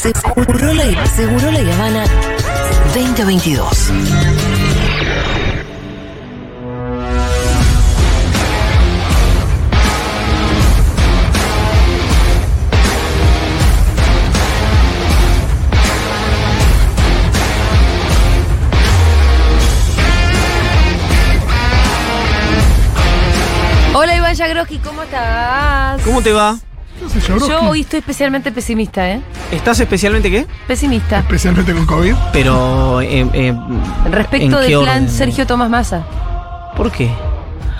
Seguro la, Seguro la Habana 2022. Hola Iván Yagroski, ¿cómo estás? ¿Cómo te va? Yo hoy estoy especialmente pesimista, ¿eh? ¿Estás especialmente qué? Pesimista. Especialmente con COVID. Pero. eh, eh, Respecto ¿en del plan orden? Sergio Tomás Massa. ¿Por qué?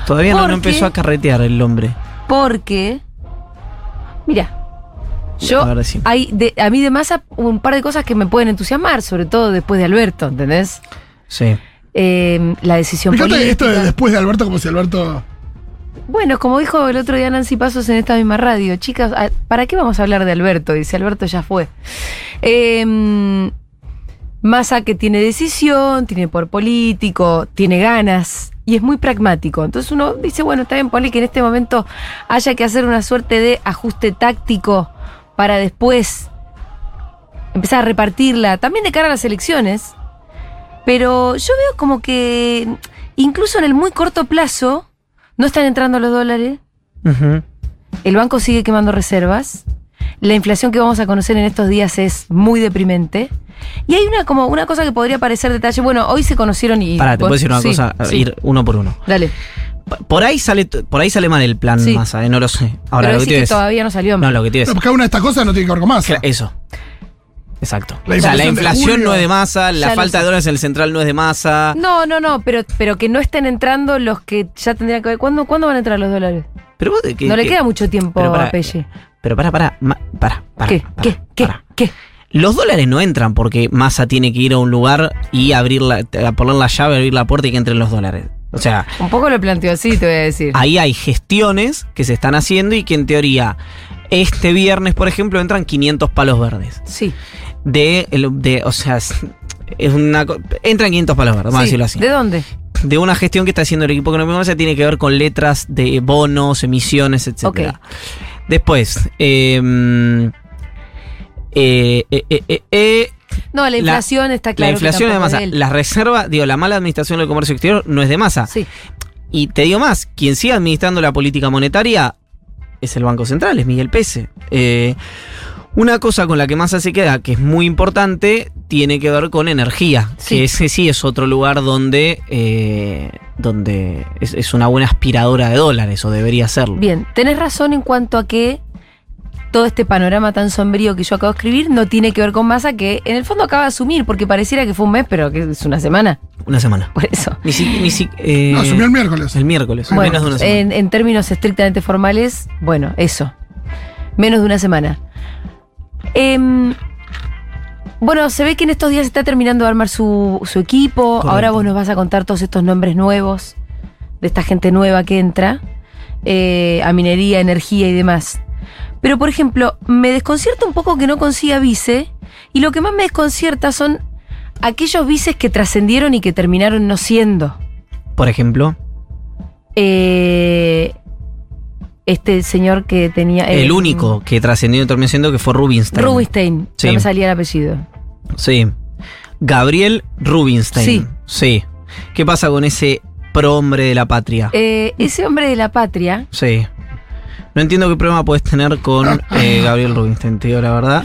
Todavía no, no Porque- empezó a carretear el hombre. Porque. Mira. Yo, A ver, decime. hay de, a mí de Massa un par de cosas que me pueden entusiasmar, sobre todo después de Alberto, ¿entendés? Sí. Eh, la decisión Fíjate política. esto de después de Alberto, como si Alberto. Bueno, como dijo el otro día Nancy Pasos en esta misma radio, chicas, ¿a- ¿para qué vamos a hablar de Alberto? Dice Alberto ya fue. Eh, Massa que tiene decisión, tiene por político, tiene ganas y es muy pragmático. Entonces uno dice, bueno, está bien, ponle que en este momento haya que hacer una suerte de ajuste táctico para después empezar a repartirla, también de cara a las elecciones. Pero yo veo como que incluso en el muy corto plazo no están entrando los dólares, el banco sigue quemando reservas, la inflación que vamos a conocer en estos días es muy deprimente. Y hay una como una cosa que podría parecer detalle. Bueno, hoy se conocieron y. Pará, te puedo decir una Sí, cosa, sí. ir uno por uno. Dale. Por ahí sale, por ahí sale mal el plan Sí. Massa, eh, no lo sé. Ahora Pero lo que que todavía no salió. No, lo que te No, cada una de estas cosas no tiene que ver con más. Eso. Exacto. La o sea, la inflación no es de masa, la Ya falta de dólares en el central no es de masa. No, no, no, pero, pero que no estén entrando los que ya tendrían que ver. ¿Cuándo, ¿cuándo van a entrar los dólares? Pero vos que- no le que- queda mucho tiempo pero a Pelle. Pero para, para, para, para. ¿Qué? ¿Qué? ¿Qué? ¿Qué? Los dólares no entran porque Massa tiene que ir a un lugar y abrir la, a poner la llave, abrir la puerta y que entren los dólares. O sea, Un poco lo planteo así, te voy a decir. ahí hay gestiones que se están haciendo y que en teoría este viernes, por ejemplo, entran 500 palos verdes. Sí. De, de o sea, es una co- entran 500 palos verdes, vamos a decirlo así. ¿De dónde? De una gestión que está haciendo el equipo económico Massa tiene que ver con letras de bonos, emisiones, etc. Después, eh, eh, eh, eh, eh, eh, No, la inflación está claro. la inflación que es de masa. él. La reserva, digo, la mala administración del comercio exterior no es de masa. Sí. Y te digo más, quien sigue administrando la política monetaria es el Banco Central, es Miguel Pese. Una cosa con la que Massa se queda, que es muy importante, tiene que ver con energía. Sí. Que ese sí es otro lugar donde, eh, donde es, es una buena aspiradora de dólares, o debería serlo. Bien, tenés razón en cuanto a que todo este panorama tan sombrío que yo acabo de escribir no tiene que ver con masa que en el fondo acaba de asumir, porque pareciera que fue un mes, pero que es una semana. Una semana. Por eso. Ni si, ni si- eh, No, asumió el miércoles. el miércoles. Bueno, menos de una semana. en, en términos estrictamente formales, bueno, eso. Menos de una semana. Em, bueno, se ve que en estos días está terminando de armar su, su equipo. Correcto. Ahora vos nos vas a contar todos estos nombres nuevos de esta gente nueva que entra eh, a minería, energía y demás. Pero, por ejemplo, me desconcierta un poco que no consiga vice. Y lo que más me desconcierta son aquellos vices que trascendieron y que terminaron no siendo. Por ejemplo, Eh, este señor que tenía. eh, el único que trascendió y terminó siendo que fue Rubinstein. Rubinstein. Sí. No me salía el apellido. Sí. Gabriel Rubinstein. Sí. Sí. ¿Qué pasa con ese prohombre de la patria? Eh, ese hombre de la patria. Sí. No entiendo qué problema puedes tener con eh, Gabriel Rubinstein, te digo la verdad.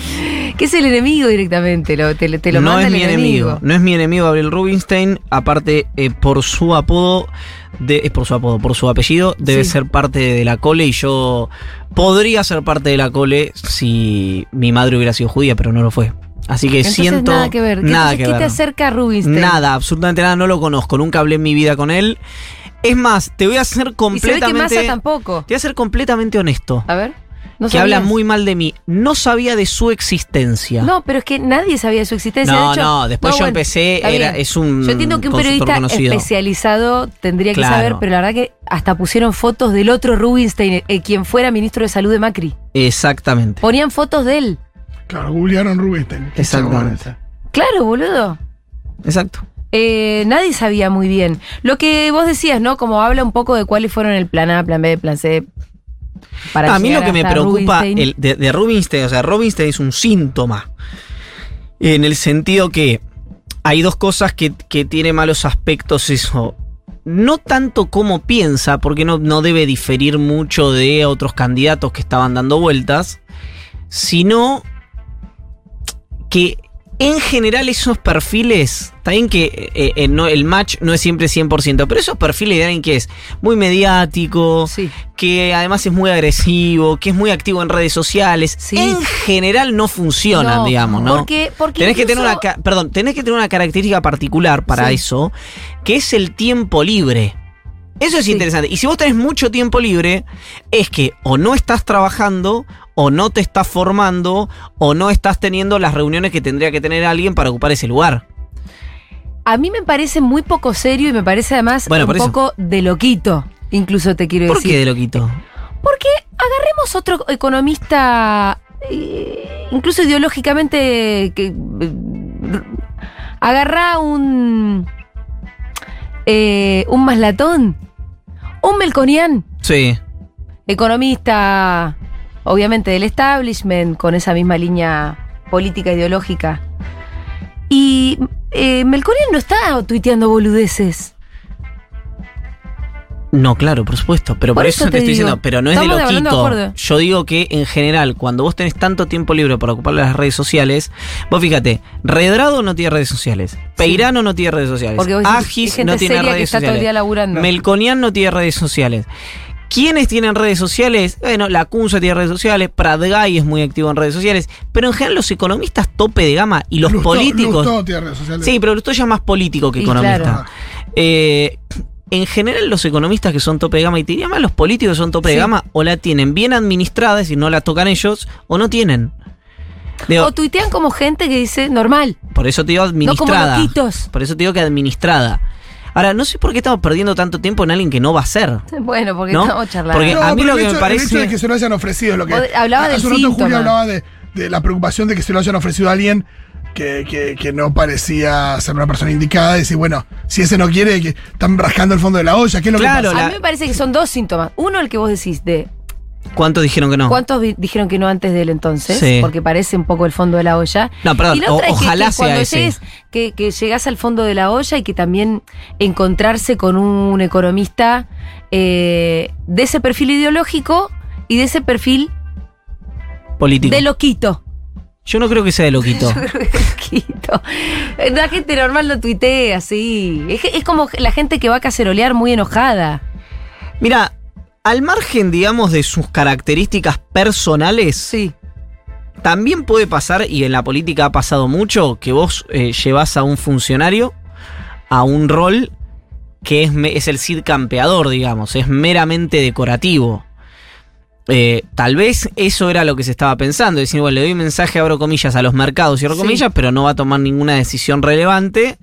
Que es el enemigo directamente. Lo, te, te lo no manda es el mi enemigo. No es mi enemigo Gabriel Rubinstein. Aparte, eh, por su apodo, de, es por su apodo, por su apellido, debe Sí. ser parte de la cole. Y yo podría ser parte de la cole si mi madre hubiera sido judía, pero no lo fue. Así que Entonces, siento. nada que ver. ¿Qué, Nada entonces, que ¿qué ver. te acerca a Rubinstein? Nada, absolutamente nada, no lo conozco, nunca hablé en mi vida con él. Es más, te voy a ser Y se ve que completamente. Tampoco. Te voy a ser completamente honesto. A ver. ¿no que habla muy mal de mí. No sabía de su existencia. No, pero es que nadie sabía de su existencia. No, de hecho, no, después yo empecé, era- es un Yo entiendo que un periodista conocido. especializado tendría que Claro. saber, pero la verdad que hasta pusieron fotos del otro Rubinstein, eh, quien fuera ministro de salud de Macri. Exactamente. Ponían fotos de él. Claro, googlearon Rubinstein. Exactamente. Claro, boludo. Exacto. Eh, nadie sabía muy bien. Lo que vos decías, ¿no? Como habla un poco de cuáles fueron el plan A, plan B, plan C. Para a mí lo que me preocupa Rubinstein. el- de, de Rubinstein, o sea, Rubinstein es un síntoma En el sentido que hay dos cosas que, que tiene malos aspectos eso. No tanto cómo piensa, porque no, no debe diferir mucho de otros candidatos que estaban dando vueltas, sino que en general esos perfiles, también que eh, eh, no, el match no es siempre 100%, pero esos perfiles de alguien que es muy mediático, Sí. que además es muy agresivo, que es muy activo en redes sociales, Sí. en general no funcionan, No, digamos, ¿no? porque- porque tenés que tener una, perdón, tenés que tener una característica particular para Sí. eso, que es el tiempo libre. Eso es Sí. interesante. Y si vos tenés mucho tiempo libre, es que o no estás trabajando, o no te estás formando, o no estás teniendo las reuniones que tendría que tener alguien para ocupar ese lugar. A mí me parece muy poco serio y me parece además Bueno, un por poco de loquito. Incluso te quiero ¿Por decir. qué de loquito? Porque agarremos otro economista, eh, incluso ideológicamente, que eh, agarrá un eh, un maslatón, un melconian, Sí. economista, obviamente del establishment, con esa misma línea política ideológica. Y eh, Melconian no está tuiteando boludeces. No, claro, por supuesto. Pero por, Por eso, eso te te estoy digo. diciendo, pero no es de loquito. Yo digo que en general, cuando vos tenés tanto tiempo libre para ocupar las redes sociales, vos fíjate, Redrado no tiene redes sociales, Peirano no tiene redes sociales, Agis no tiene seria que redes está todo el sociales, día laburando. Melconian no tiene redes sociales. ¿Quiénes tienen redes sociales? Bueno, la Cunza tiene redes sociales, Pratgay es muy activo en redes sociales, pero en general los economistas tope de gama y los Lustó- políticos... Lustó tiene redes sociales. Sí, pero esto ya es más político que Y economista. claro. Eh, en general, los economistas que son tope de gama, y te diría más los políticos que son tope de gama, o la tienen bien administrada, y no la tocan ellos, o no tienen. Digo, O tuitean como gente que dice normal, por eso te digo no como administrada. por eso te digo que administrada. Ahora, no sé por qué estamos perdiendo tanto tiempo en alguien que no va a ser. Bueno, porque ¿No? estamos charlando. Porque- a mí lo que me parece- El hecho de que se lo hayan ofrecido es lo que. Hablaba del Hace un rato. Julio hablaba de, de la preocupación de que se lo hayan ofrecido a alguien que, que- que no parecía ser una persona indicada. Y decir, bueno, si ese no quiere, que están rascando el fondo de la olla, ¿qué es lo Claro, que A pasa? mí me parece que son dos síntomas. Uno, el que vos decís de ¿Cuántos dijeron que no? cuántos dijeron que no antes de él entonces, Sí. porque parece un poco el fondo de la olla. No, perdón, y la otra o- es que- ojalá que, sea cuando ese. llegues, que, que llegás al fondo de la olla y que también encontrarse con un economista eh, de ese perfil ideológico y de ese perfil Político. de loquito. Yo no creo que sea de loquito. Yo creo que es loquito. La gente normal no tuitea así. Es, es como la gente que va a cacerolear muy enojada. Mira, al margen, digamos, de sus características personales, Sí. También puede pasar, y en la política ha pasado mucho, que vos eh, llevas a un funcionario a un rol que es, es el Cid campeador, digamos, es meramente decorativo. Eh, tal vez eso era lo que se estaba pensando, decir, bueno, le doy un mensaje, abro comillas, a los mercados, cierro Sí. comillas, pero no va a tomar ninguna decisión relevante,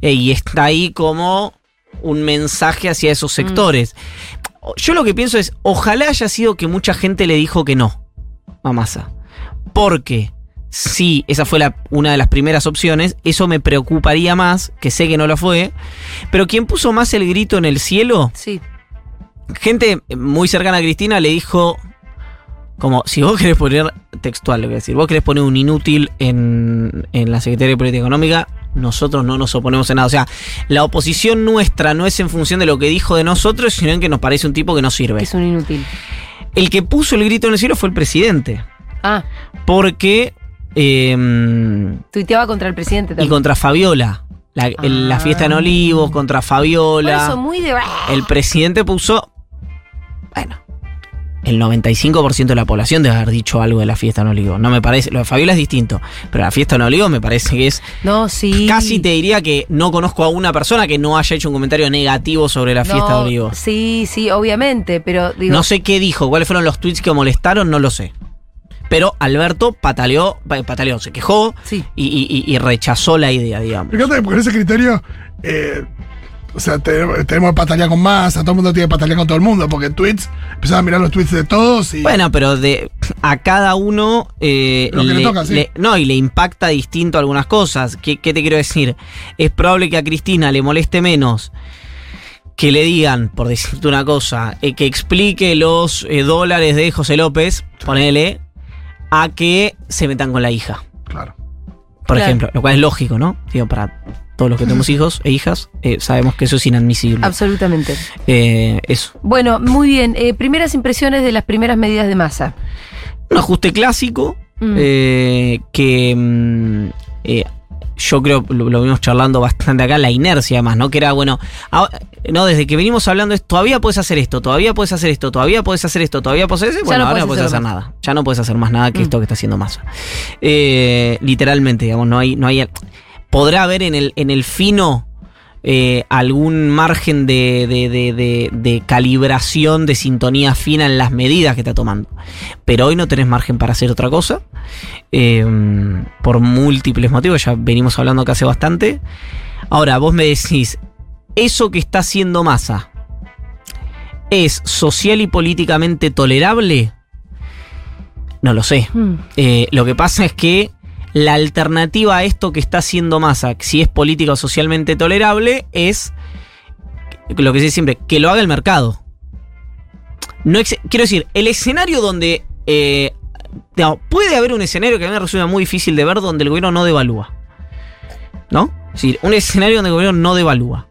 eh, y está ahí como un mensaje hacia esos sectores. Yo lo que pienso es, ojalá haya sido que mucha gente le dijo que no a Massa. Porque si esa fue la- una de las primeras opciones, eso me preocuparía más, que sé que no lo fue. Pero quien puso más el grito en el cielo, Sí. Gente muy cercana a Cristina le dijo, como, si vos querés poner, textual lo a decir, vos querés poner un inútil en, en la Secretaría de Política Económica, nosotros no nos oponemos en nada. O sea, la oposición nuestra no es en función de lo que dijo de nosotros, sino en que nos parece un tipo que no sirve. Es un inútil. El que puso el grito en el cielo fue el presidente. Ah, Porque. eh, tuiteaba contra el presidente y también. contra Fabiola. La, el- la fiesta en Ah. Olivos, contra Por Fabiola. eso, muy de. El presidente puso. Bueno. El 95% de la población debe haber dicho algo de la fiesta en Olivos. No me parece. Lo de Fabiola es distinto. Pero la fiesta en Olivos me parece que es. No, sí. Casi te diría que no conozco a una persona que no haya hecho un comentario negativo sobre la fiesta No, de Olivos. Sí, sí, obviamente, pero digo. No sé qué dijo, cuáles fueron los tweets que molestaron, no lo sé. Pero Alberto pataleó, pa- pataleó, se quejó Sí. y, y- y- y rechazó la idea, digamos. Me encanta que con ese criterio, eh, o sea, tenemos, tenemos patalear con masa, todo el mundo tiene patalear con todo el mundo, porque tweets, empezás a mirar los tweets de todos y. Bueno, pero de a cada uno eh, Lo que le toca, sí. no y le impacta distinto algunas cosas. ¿Qué, qué te quiero decir? Es probable que a Cristina le moleste menos que le digan, por decirte una cosa, eh, que explique los eh, dólares de José López, ponele, a que se metan con la hija. Claro. Por Claro. ejemplo, lo cual es lógico, ¿no? Digo, para todos los que tenemos hijos e hijas, eh, sabemos que eso es inadmisible. Absolutamente. Eh, eso. Bueno, muy bien. Eh, primeras impresiones de las primeras medidas de masa. Un ajuste clásico Mm. eh, que mm, eh, yo creo lo, lo vimos charlando bastante acá, la inercia además, ¿no? Que era, bueno, ahora- no, desde que venimos hablando es, todavía puedes hacer esto, todavía puedes hacer esto, todavía puedes hacer esto, todavía puedes hacer Ya bueno, no ahora no puedes hacer hacer nada. Ya no puedes hacer más nada que Mm. esto que está haciendo masa. Eh, literalmente, digamos, no hay, no hay. Podrá haber en el, en el fino eh, algún margen de, de- de- calibración, de sintonía fina en las medidas que está tomando. Pero hoy no tenés margen para hacer otra cosa. eh, por múltiples motivos, ya venimos hablando acá hace bastante. Ahora, vos me decís, eso que está haciendo masa es social y políticamente tolerable. No lo sé. Mm. Eh, lo que pasa es que la alternativa a esto que está haciendo Massa, si es política o socialmente tolerable, es lo que se dice siempre, que lo haga el mercado. No quiero decir, el escenario donde... eh, digamos, puede haber un escenario que a mí me resulta muy difícil de ver donde el gobierno no devalúa. ¿No? Es decir, un escenario donde el gobierno no devalúa.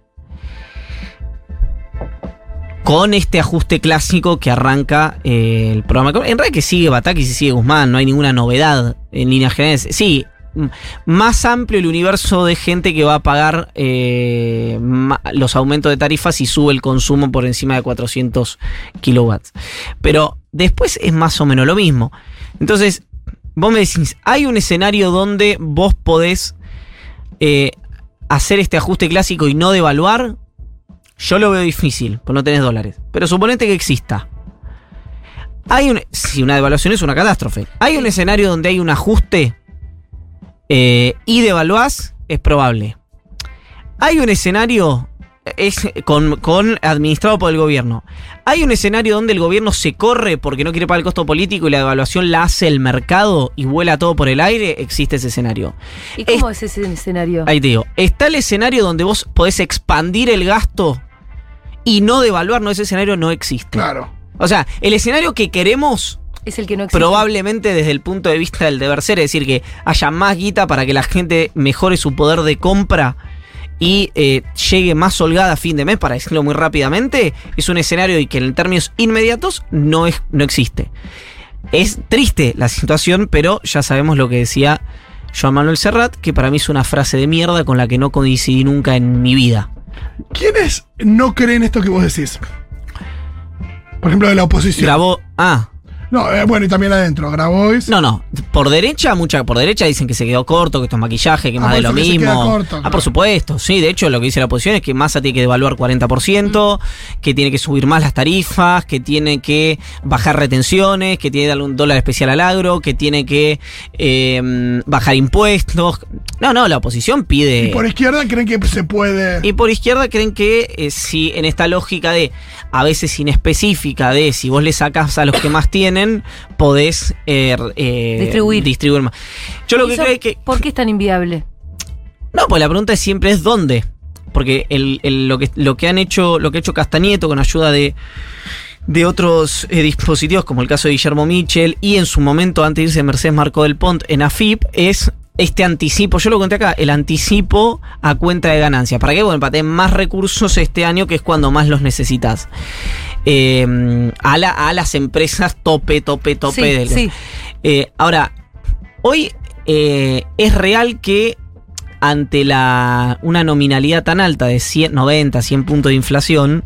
Con este ajuste clásico que arranca eh, el programa. En realidad que sigue Batakis y sigue Guzmán, no hay ninguna novedad en líneas generales. Sí, más amplio el universo de gente que va a pagar eh, los aumentos de tarifas si sube el consumo por encima de 400 kilowatts. Pero después es más o menos lo mismo. Entonces, vos me decís, hay un escenario donde vos podés eh, hacer este ajuste clásico y no devaluar. Yo lo veo difícil, pues no tenés dólares. Pero suponete que exista. Hay un, si una devaluación es una catástrofe. Hay un escenario donde hay un ajuste eh, y devaluás, es probable. Hay un escenario es con, con administrado por el gobierno. Hay un escenario donde el gobierno se corre porque no quiere pagar el costo político y la devaluación la hace el mercado y vuela todo por el aire. Existe ese escenario. ¿Y cómo es ese escenario? Ahí te digo, está el escenario donde vos podés expandir el gasto y no devaluar, no, ese escenario no existe. Claro. O sea, el escenario que queremos Es el que no existe. probablemente desde el punto de vista del deber ser, es decir, que haya más guita para que la gente mejore su poder de compra y eh, llegue más holgada a fin de mes, para decirlo muy rápidamente, es un escenario y que en términos inmediatos no, es, no existe. Es triste la situación, pero ya sabemos lo que decía Joan Manuel Serrat, que para mí es una frase de mierda con la que no coincidí nunca en mi vida. ¿Quiénes no creen esto que vos decís? Por ejemplo, de la oposición. Grabó. Ah, No, eh, bueno, y también adentro. Grabois. No, no. Por derecha, mucha por derecha dicen que se quedó corto, que esto es maquillaje, que Ah, más de lo que se queda mismo. corto, ah, claro. por supuesto. Sí, de hecho, lo que dice la oposición es que Massa tiene que devaluar 40%, que tiene que subir más las tarifas, que tiene que bajar retenciones, que tiene que darle un dólar especial al agro, que tiene que eh, bajar impuestos. No, no, la oposición pide. Y por izquierda creen que se puede. Y por izquierda creen que eh, si en esta lógica de a veces inespecífica de si vos le sacás a los que más tienen, podés eh, eh, Distribuir. distribuir más. Yo lo que Eso, creo es que. ¿Por qué es tan inviable? No, pues la pregunta es siempre es dónde. Porque el, el- lo, que, lo que han hecho, lo que ha hecho Castañeto con ayuda de, de otros eh, dispositivos, como el caso de Guillermo Michel, y en su momento, antes de irse Mercedes Marco del Pont en AFIP, es este anticipo, yo lo conté acá, el anticipo a cuenta de ganancia. ¿Para qué? Bueno, para tener más recursos este año, que es cuando más los necesitas. Eh, a, la- a las empresas tope, tope, tope. Sí, del- sí. eh, ahora, hoy eh, es real que ante la, una nominalidad tan alta de 100, 90, 100 puntos de inflación,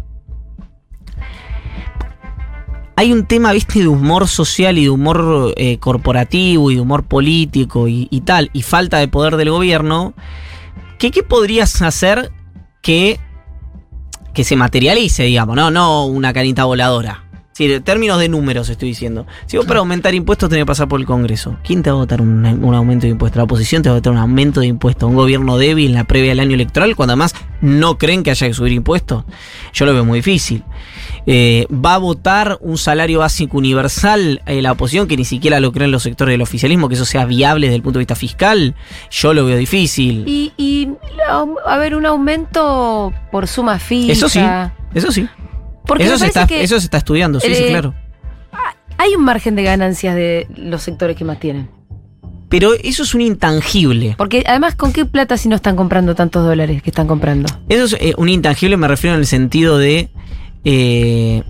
hay un tema, viste, de humor social y de humor eh, corporativo y de humor político y, y tal, y falta de poder del gobierno, que ¿qué podrías hacer que, que se materialice, digamos, no, no una canita voladora? Sí, en términos de números estoy diciendo. Si vos para aumentar impuestos tenés que pasar por el Congreso, ¿quién te va a votar un, un aumento de impuestos? La oposición te va a votar un aumento de impuestos. Un gobierno débil en la previa del año electoral, cuando además no creen que haya que subir impuestos. Yo lo veo muy difícil. Eh, ¿Va a votar un salario básico universal eh, la oposición que ni siquiera lo creen los sectores del oficialismo, que eso sea viable desde el punto de vista fiscal? Yo lo veo difícil. Y, y a ver, un aumento por suma fija. Eso sí, eso sí. Porque Eso se, está, que eso se está estudiando, sí, sí, eh, claro. hay un margen de ganancias de los sectores que más tienen. Pero eso es un intangible. Porque además, ¿con qué plata si no están comprando tantos dólares que están comprando? Eso es eh, un intangible, me refiero en el sentido de. Eh,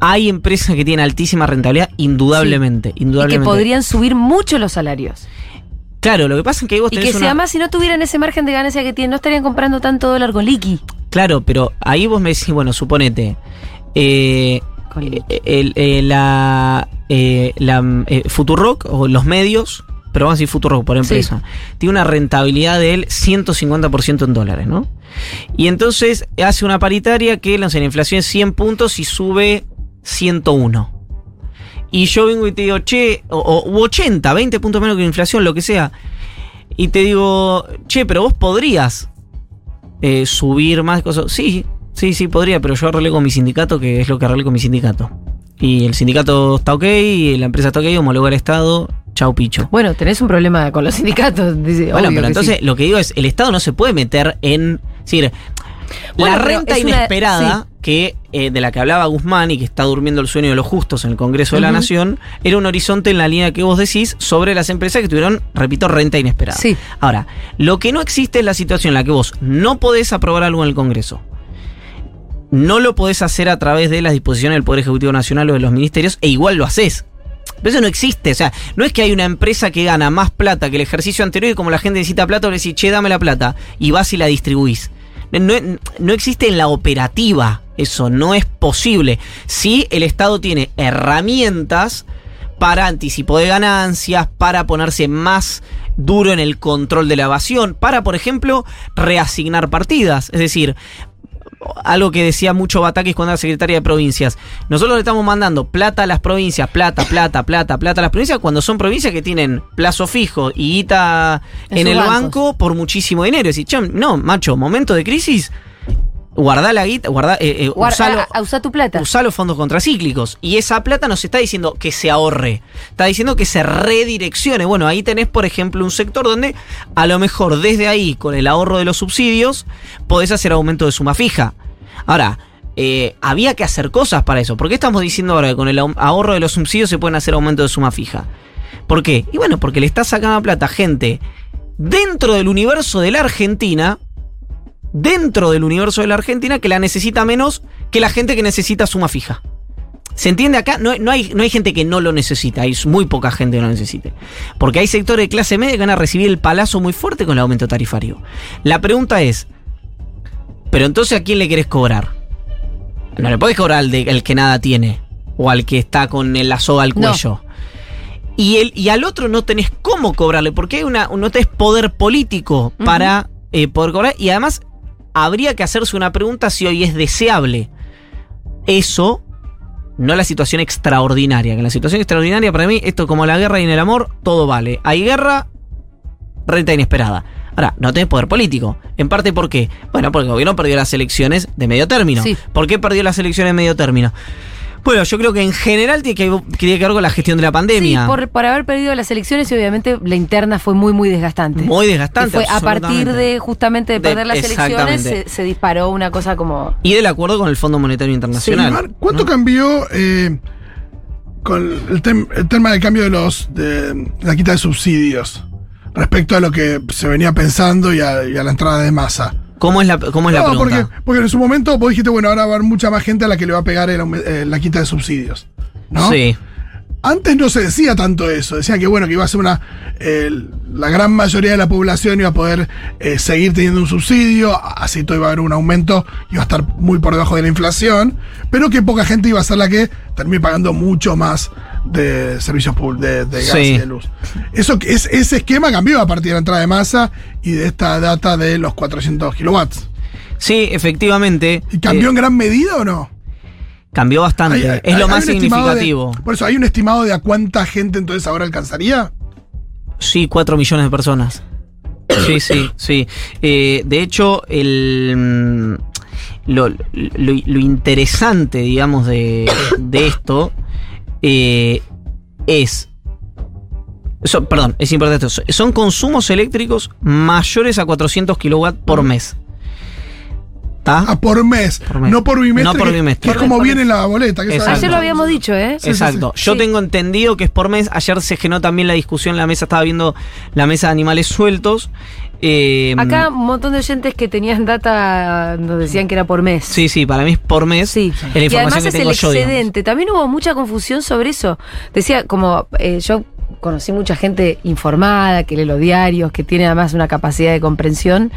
hay empresas que tienen altísima rentabilidad, indudablemente. Y que indudablemente. podrían subir mucho los salarios. Claro, lo que pasa es que ahí vos Y tenés que si una- además si no tuvieran ese margen de ganancia que tienen, no estarían comprando tanto dólar con liqui. Claro, pero ahí vos me decís, bueno, suponete. eh, Con eh, el- la, eh, la eh, Futurock o los medios, pero vamos a decir Futurock por empresa, tiene una rentabilidad del 150% en dólares, ¿no? Y entonces hace una paritaria que sé, la inflación es 100 puntos y sube 101. Y yo vengo y te digo, che, o, o- u 80, 20 puntos menos que la inflación, lo que sea. Y te digo, che, pero vos podrías eh, subir más cosas. Sí, sí, sí, podría, pero yo arreglé con mi sindicato, que es lo que arreglé con mi sindicato. Y el sindicato está ok, y la empresa está ok, homologó al Estado, chau picho. Bueno, tenés un problema con los sindicatos. dice, Bueno, pero entonces sí. lo que digo es, el Estado no se puede meter en... Es decir, Bueno, la renta una- inesperada que eh, de la que hablaba Guzmán y que está durmiendo el sueño de los justos en el Congreso de la. Nación, era un horizonte en la línea que vos decís sobre las empresas que tuvieron, repito, renta inesperada. Sí. Ahora, lo que no existe es la situación en la que vos no podés aprobar algo en el Congreso. No lo podés hacer a través de las disposiciones del Poder Ejecutivo Nacional o de los ministerios, e igual lo haces. Pero eso no existe. O sea, no es que hay una empresa que gana más plata que el ejercicio anterior y como la gente necesita plata, le decís, che, dame la plata. Y vas y la distribuís. No, no- existe en la operativa eso, no es posible. Si el Estado tiene herramientas para anticipo de ganancias, para ponerse más duro en el control de la evasión, para, por ejemplo, reasignar partidas. Es decir, algo que decía mucho Batakis cuando era secretaria de provincias. Nosotros le estamos mandando plata a las provincias, plata, plata, plata, plata a las provincias, cuando son provincias que tienen plazo fijo y guita En el bancos. banco por muchísimo dinero. Es decir, "Che, no, macho, momento de crisis, guardá la guita, guardá, eh, eh, Guarda, usalo- a- a- usá tu plata. usá los fondos contracíclicos. Y esa plata nos está diciendo que se ahorre. Está diciendo que se redireccione. Bueno, ahí tenés, por ejemplo, un sector donde a lo mejor desde ahí, con el ahorro de los subsidios, podés hacer aumento de suma fija. Ahora, eh, había que hacer cosas para eso. ¿Por qué estamos diciendo ahora que con el ahorro de los subsidios se pueden hacer aumento de suma fija? ¿Por qué? Y bueno, porque le está sacando plata a gente dentro del universo de la Argentina dentro del universo de la Argentina que la necesita menos que la gente que necesita suma fija. ¿Se entiende acá? No, no hay, no hay gente que no lo necesita, hay muy poca gente que no lo necesite. Porque hay sectores de clase media que van a recibir el palazo muy fuerte con el aumento tarifario. La pregunta es, ¿pero entonces a quién le querés cobrar? No le podés cobrar al, de- al que nada tiene o al que está con la soga al No. cuello. Y, el, y al otro no tenés cómo cobrarle, porque hay una, no tenés poder político para eh, poder cobrar. Y además, habría que hacerse una pregunta si hoy es deseable eso, no la situación extraordinaria. Que en la situación extraordinaria, para mí, esto como la guerra y en el amor, todo vale. Hay guerra, renta inesperada. Ahora, no tenés poder político. En parte, ¿por qué? Bueno, porque el gobierno perdió las elecciones de medio término. Sí. ¿Por qué perdió las elecciones de medio término? Bueno, yo creo que en general tiene que, tiene que ver con la gestión de la pandemia. Sí, por, por haber perdido las elecciones y obviamente la interna fue muy, muy desgastante. Muy desgastante. fue a partir de justamente de De- perder las elecciones se, se disparó una cosa como... Y del acuerdo con el Fondo Monetario Internacional. Mar, ¿Cuánto ¿no? cambió eh, con el, tem- el tema del cambio de los de la quita de subsidios respecto a lo que se venía pensando y a, y a la entrada de masa? ¿Cómo es la, cómo es la No, pregunta? porque, porque en su momento vos dijiste, bueno, ahora va a haber mucha más gente a la que le va a pegar el eh, la quita de subsidios. ¿no? Sí. Antes no se decía tanto eso, decían que bueno, que iba a ser una. eh, la gran mayoría de la población iba a poder eh, seguir teniendo un subsidio, así todo iba a haber un aumento, iba a estar muy por debajo de la inflación, pero que poca gente iba a ser la que termine pagando mucho más de servicios públicos, de, de gas Sí. y de luz. Eso, es, ese esquema cambió a partir de la entrada de masa y de esta data de los 400 kilowatts. Sí, efectivamente. ¿Y cambió eh, en gran medida o no? cambió bastante. Hay- hay- es lo más estimado de- significativo. por eso, ¿hay un estimado de a cuánta gente entonces ahora alcanzaría? Sí, 4 millones de personas. Sí, sí, sí. Eh, de hecho, el, mm, lo, lo- lo interesante, digamos, de, de esto eh, es... so- perdón, es importante esto. Son consumos eléctricos mayores a 400 kilowatts por mes. ¿Está? Ah, por mes, Por mes. no por bimestre. No por bimestre. Que es como viene la boleta. Que. Ayer lo habíamos dicho, ¿eh? Sí, sí, Exacto. sí. Yo Sí. tengo entendido que es por mes. Ayer se generó también la discusión en la mesa. Estaba viendo la mesa de animales sueltos. Eh, Acá un montón de oyentes que tenían data nos decían que era por mes. Sí, sí, para mí es por mes. Sí, la y información además que es tengo el yo. digamos. excedente. También hubo mucha confusión sobre eso. Decía, como eh, yo conocí mucha gente informada, que lee los diarios, que tiene además una capacidad de comprensión,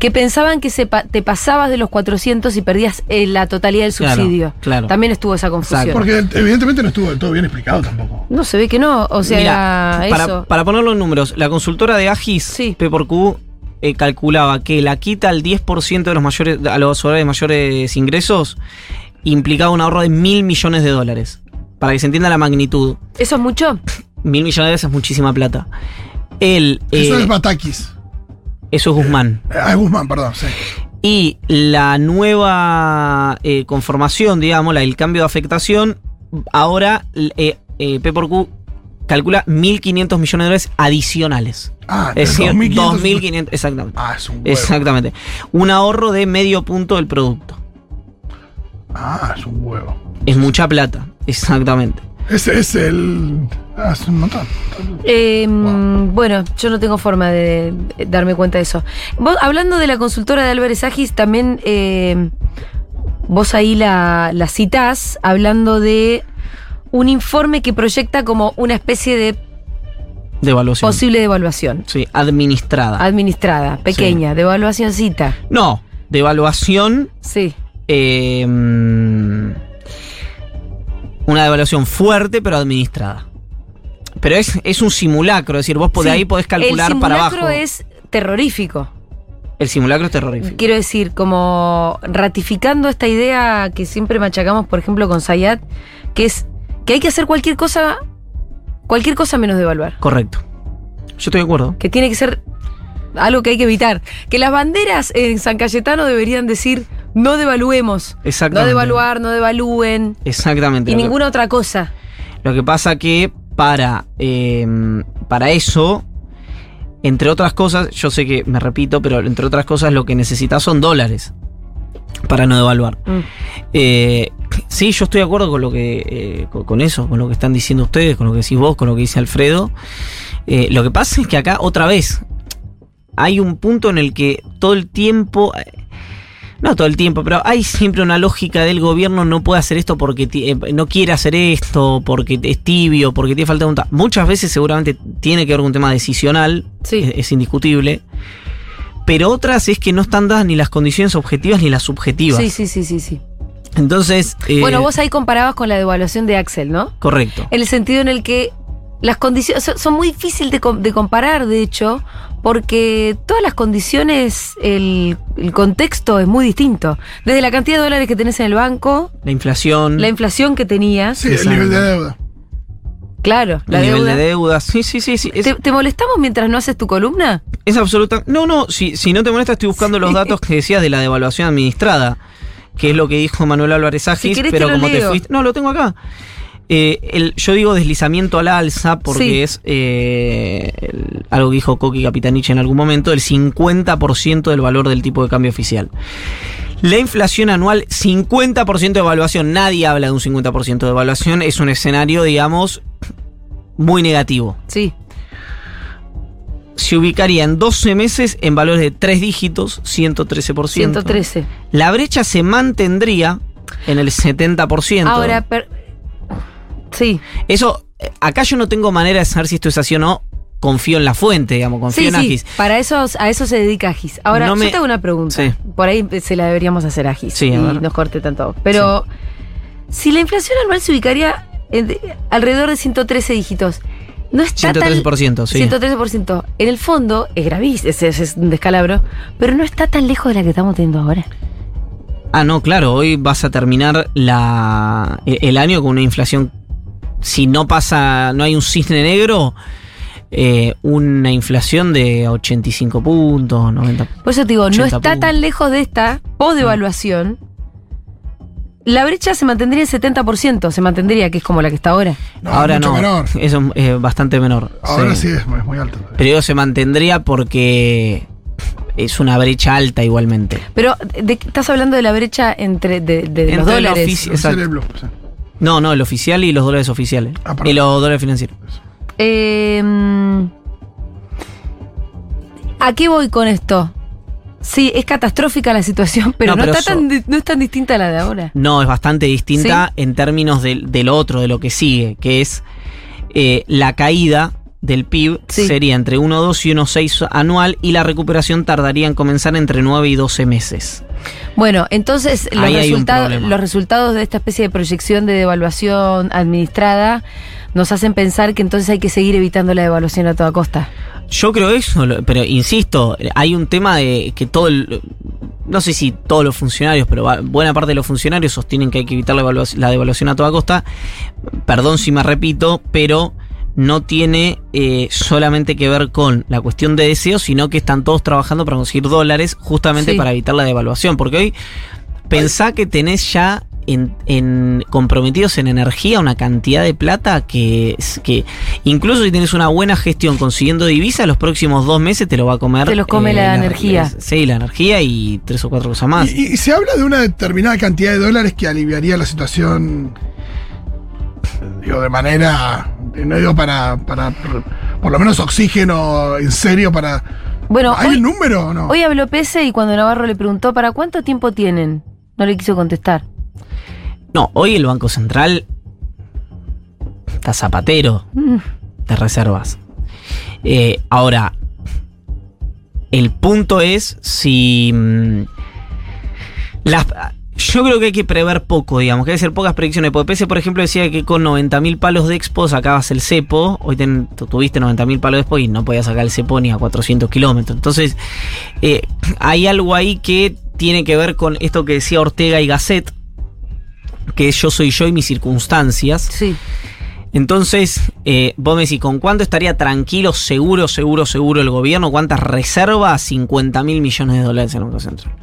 que pensaban que se pa- te pasabas de los 400 y perdías eh, la totalidad del subsidio. claro. También estuvo esa confusión. Exacto. Porque evidentemente no estuvo del todo bien explicado tampoco. No se ve que no, o sea, eso. para, para ponerlo en números, la consultora de Agis, Sí. P por Q, eh, calculaba que la quita al 10% de los mayores, a los hogares de mayores ingresos implicaba un ahorro de mil millones de dólares. Para que se entienda la magnitud. ¿Eso es mucho? Mil millones de dólares es muchísima plata. El, Eso eh, es Batakis. eso es Guzmán. Ah, es Guzmán, perdón, sí. Y la nueva eh, conformación, digamos, la, el cambio de afectación, ahora eh, P por Q calcula 1.500 millones de dólares adicionales. Ah, Es decir, 2.500. 2.500, exactamente. Ah, es un huevo. Exactamente. Un ahorro de medio punto del producto. Ah, es un huevo. Es mucha plata, exactamente. Ese es el. Un montón. Eh, Wow. Bueno, yo no tengo forma de, de darme cuenta de eso. Vos, hablando de la consultora de Álvarez Agis, también eh, vos ahí la, la citás hablando de un informe que proyecta como una especie de Devaluación. posible devaluación Sí, administrada. administrada, pequeña, devaluacioncita. no, devaluación. Sí. eh, mm, una devaluación fuerte, pero administrada. Pero es, es un simulacro, es decir, vos de Sí. ahí podés calcular El para simulacro abajo. es terrorífico. El simulacro es terrorífico. Quiero decir, como ratificando esta idea que siempre machacamos, por ejemplo, con Sayat, que es que hay que hacer cualquier cosa, cualquier cosa menos devaluar. Correcto. Yo estoy de acuerdo. Que tiene que ser algo que hay que evitar. Que las banderas en San Cayetano deberían decir no devaluemos. No Exactamente. devaluar, no devalúen. Exactamente. Y que- ninguna otra cosa. Lo que pasa que para, eh, para eso, entre otras cosas, yo sé que me repito, pero entre otras cosas lo que necesitas son dólares para no devaluar. Mm. Eh, sí, yo estoy de acuerdo con lo que eh, con, con eso, con lo que están diciendo ustedes, con lo que decís vos, con lo que dice Alfredo. Eh, lo que pasa es que acá otra vez hay un punto en el que todo el tiempo eh, no todo el tiempo, pero hay siempre una lógica del gobierno no puede hacer esto porque eh, no quiere hacer esto, porque es tibio, porque tiene falta de voluntad. Muchas veces seguramente tiene que ver con un tema decisional, Sí. es, es indiscutible. Pero otras es que no están dadas ni las condiciones objetivas ni las subjetivas. Sí, sí, sí, sí, sí. Entonces. eh, Bueno, vos ahí comparabas con la devaluación de Axel, ¿no? Correcto. En el sentido en el que las condiciones son, son muy difíciles de, de comparar, de hecho, porque todas las condiciones, el, el contexto es muy distinto. Desde la cantidad de dólares que tenés en el banco, La inflación. la inflación que tenías, Sí, el nivel de deuda. claro, la el nivel deuda. de deuda. Sí, sí, sí. sí. ¿Te, te molestamos mientras no haces tu columna? es absoluta. No, no. Si, si no te molesta, estoy buscando los datos que decías de la devaluación administrada. Que es lo que dijo Manuel Álvarez Agis. pero te lo como te fuiste. No, lo tengo acá. Eh, el, yo digo deslizamiento a la alza porque Sí. es eh, el- algo que dijo Coqui Capitanich en algún momento, el 50% del valor del tipo de cambio oficial. La inflación anual, 50% de evaluación. Nadie habla de un 50% de evaluación. Es un escenario, digamos, muy negativo. Sí. Se ubicaría en 12 meses en valores de 3 dígitos, 113%. 113. La brecha se mantendría en el 70%. Ahora, per- sí. Eso, eh, acá yo no tengo manera de saber si esto es así o no. Confío en la fuente, digamos, confío Sí, en sí, Agis. para eso, a eso se dedica Agis. Ahora, No me- yo te hago una pregunta. Sí. Por ahí se la deberíamos hacer a Agis. Sí, y nos corte tanto. Pero, si la inflación anual se ubicaría en de- alrededor de 113 dígitos, no está 113%, tan... sí. 113%. En el fondo, es gravísimo, es, es- es un descalabro, pero no está tan lejos de la que estamos teniendo ahora. Ah, no, claro, hoy vas a terminar la, e- el año con una inflación. Si no pasa, no hay un cisne negro, eh, una inflación de 85 puntos, 90. Por eso te digo, no 80 está puntos. tan lejos de esta post-devaluación. La brecha se mantendría en 70%, se mantendría, que es como la que está ahora. No, Ahora mucho no, menor. eso es bastante menor. Ahora sí, es, es muy alto. Pero digo, se mantendría porque es una brecha alta igualmente. Pero de, estás hablando de la brecha entre de, de los Entre dólares. El Exacto. cerebro. No, no, el oficial y los dólares oficiales. Ah, y los dólares financieros. Eh, ¿A qué voy con esto? Sí, es catastrófica la situación, pero No, no, pero está tan, no es tan distinta a la de ahora. No, es bastante distinta en términos del, del otro, de lo que sigue, que es eh, la caída del PIB Sí. sería entre 1,2 y 1,6 anual y la recuperación tardaría en comenzar entre 9 y 12 meses. Bueno, entonces los, los resultados de esta especie de proyección de devaluación administrada nos hacen pensar que entonces hay que seguir evitando la devaluación a toda costa. Yo creo eso, pero insisto, hay un tema de que todo el. No sé si todos los funcionarios, pero buena parte de los funcionarios sostienen que hay que evitar la devaluación a toda costa. Perdón si me repito, pero no tiene eh, solamente que ver con la cuestión de deseo, sino que están todos trabajando para conseguir dólares justamente Sí. para evitar la devaluación. Porque hoy pensá que tenés ya en, en- comprometidos en energía una cantidad de plata que, que incluso si tenés una buena gestión consiguiendo divisas, los próximos dos meses te lo va a comer. Te los come la energía. sí, la energía y tres o cuatro cosas más. Y, y se habla de una determinada cantidad de dólares que aliviaría la situación, digo, de manera, no digo para, para por lo menos oxígeno en serio para... Bueno, ¿Hay hoy, un número o no? hoy habló Pese y cuando Navarro le preguntó ¿para cuánto tiempo tienen? No le quiso contestar. No, hoy el Banco Central está zapatero Mm, de reservas. Eh, ahora, el punto es si. mm, las, yo creo que hay que prever poco, digamos, que hay que hacer pocas predicciones. Porque Pese, por ejemplo, decía que con 90.000 palos de expo sacabas el cepo. Hoy ten- tu- tuviste 90.000 palos de expo y no podías sacar el cepo ni a 400 kilómetros. Entonces, eh, hay algo ahí que tiene que ver con esto que decía Ortega y Gasset, que es yo soy yo y mis circunstancias. sí. Entonces, eh, vos me decís, ¿con cuánto estaría tranquilo, seguro, seguro, seguro el gobierno? ¿Cuántas reservas? 50 mil millones de dólares en el Banco Central.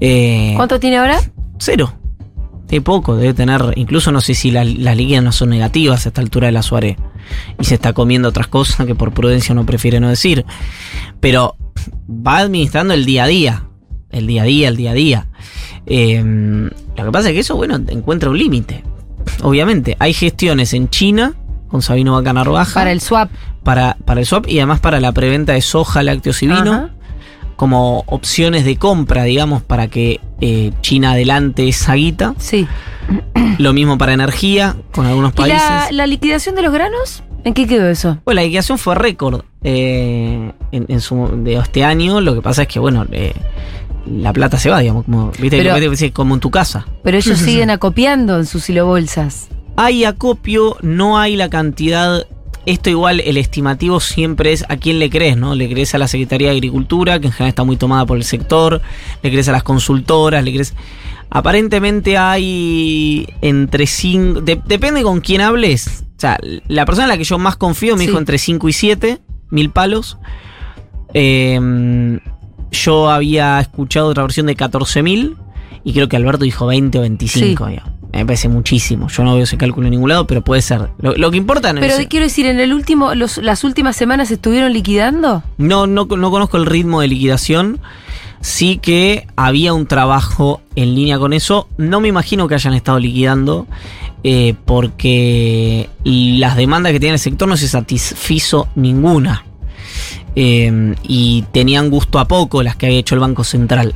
Eh, ¿Cuánto tiene ahora? Cero. De poco, debe tener. Incluso no sé si la- las líquidas no son negativas a esta altura de la Suárez. Y se está comiendo otras cosas que por prudencia uno prefiere no decir. Pero va administrando el día a día. El día a día, el día a día. Eh, lo que pasa es que eso, bueno, encuentra un límite. Obviamente, hay gestiones en China con Sabino Bacanar Baja Para el swap. para, para el swap y además para la preventa de soja, lácteos y vino Ajá. Como opciones de compra, digamos, para que eh, China adelante esa guita. Sí. Lo mismo para energía con algunos ¿Y países. la, la liquidación de los granos? ¿En qué quedó eso? Bueno, la liquidación fue récord eh, en, en su, de este año. Lo que pasa es que, bueno, eh, la plata se va, digamos, como, ¿viste? Pero- te- como en tu casa. Pero ellos siguen acopiando en sus silobolsas. Hay acopio, no hay la cantidad. Esto igual, el estimativo siempre es a quién le crees, ¿no? Le crees a la Secretaría de Agricultura, que en general está muy tomada por el sector, le crees a las consultoras, le crees... Aparentemente hay entre 5... depende con quién hables. O sea, la persona en la que yo más confío me Sí. dijo entre 5 y 7 mil palos. Eh, yo había escuchado otra versión de 14 mil y creo que Alberto dijo 20 o 25. Sí. digamos. Me parece muchísimo. Yo no veo ese cálculo en ningún lado, pero puede ser. Lo, lo que importa no Pero es... quiero decir, en el último, los, las últimas semanas estuvieron liquidando. No, no, no conozco el ritmo de liquidación. Sí que había un trabajo en línea con eso. No me imagino que hayan estado liquidando. eh, porque las demandas que tenía el sector no se satisfizo ninguna. Eh, y tenían gusto a poco las que había hecho el Banco Central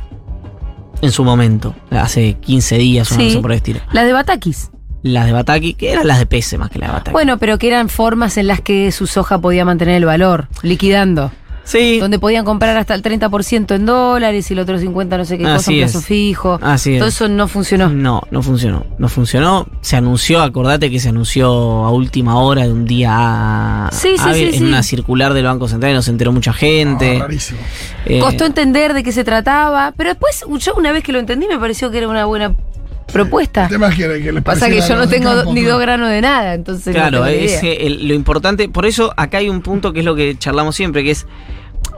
en su momento, hace 15 días o Sí. no sé por el estilo. Las de Batakis. Las de Bataki, que eran las de Pese más que las de Bataki. Bueno, pero que eran formas en las que su soja podía mantener el valor, liquidando. Sí, Donde podían comprar hasta el 30% en dólares y el otro 50% no sé qué cosa, un plazo es. fijo. Así es. Todo eso no funcionó. No, no funcionó. No funcionó. Se anunció, acordate que se anunció a última hora de un día a, Sí, sí, a- sí, en sí. una circular del Banco Central y nos enteró mucha gente. Ah, rarísimo. Eh, Costó entender de qué se trataba, pero después yo una vez que lo entendí me pareció que era una buena propuesta. El tema es que, que les Pasa que yo no tengo campo, ni dos granos de nada, entonces Claro, no es el- lo importante. Por eso acá hay un punto que es lo que charlamos siempre, que es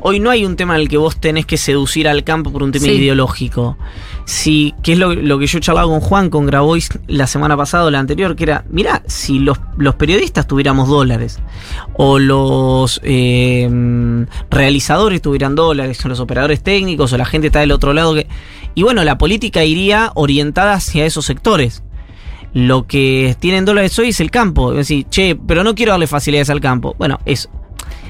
hoy no hay un tema en el que vos tenés que seducir al campo por un tema Sí. ideológico. Si, que es lo, lo que yo charlaba con Juan, con Grabois la semana pasada o la anterior, que era, mirá, si los, los periodistas tuviéramos dólares, o los eh, realizadores tuvieran dólares, o los operadores técnicos, o la gente está del otro lado, que, y bueno, la política iría orientada hacia esos sectores. Lo que tienen dólares hoy es el campo. Es decir, che, pero no quiero darle facilidades al campo. Bueno, eso.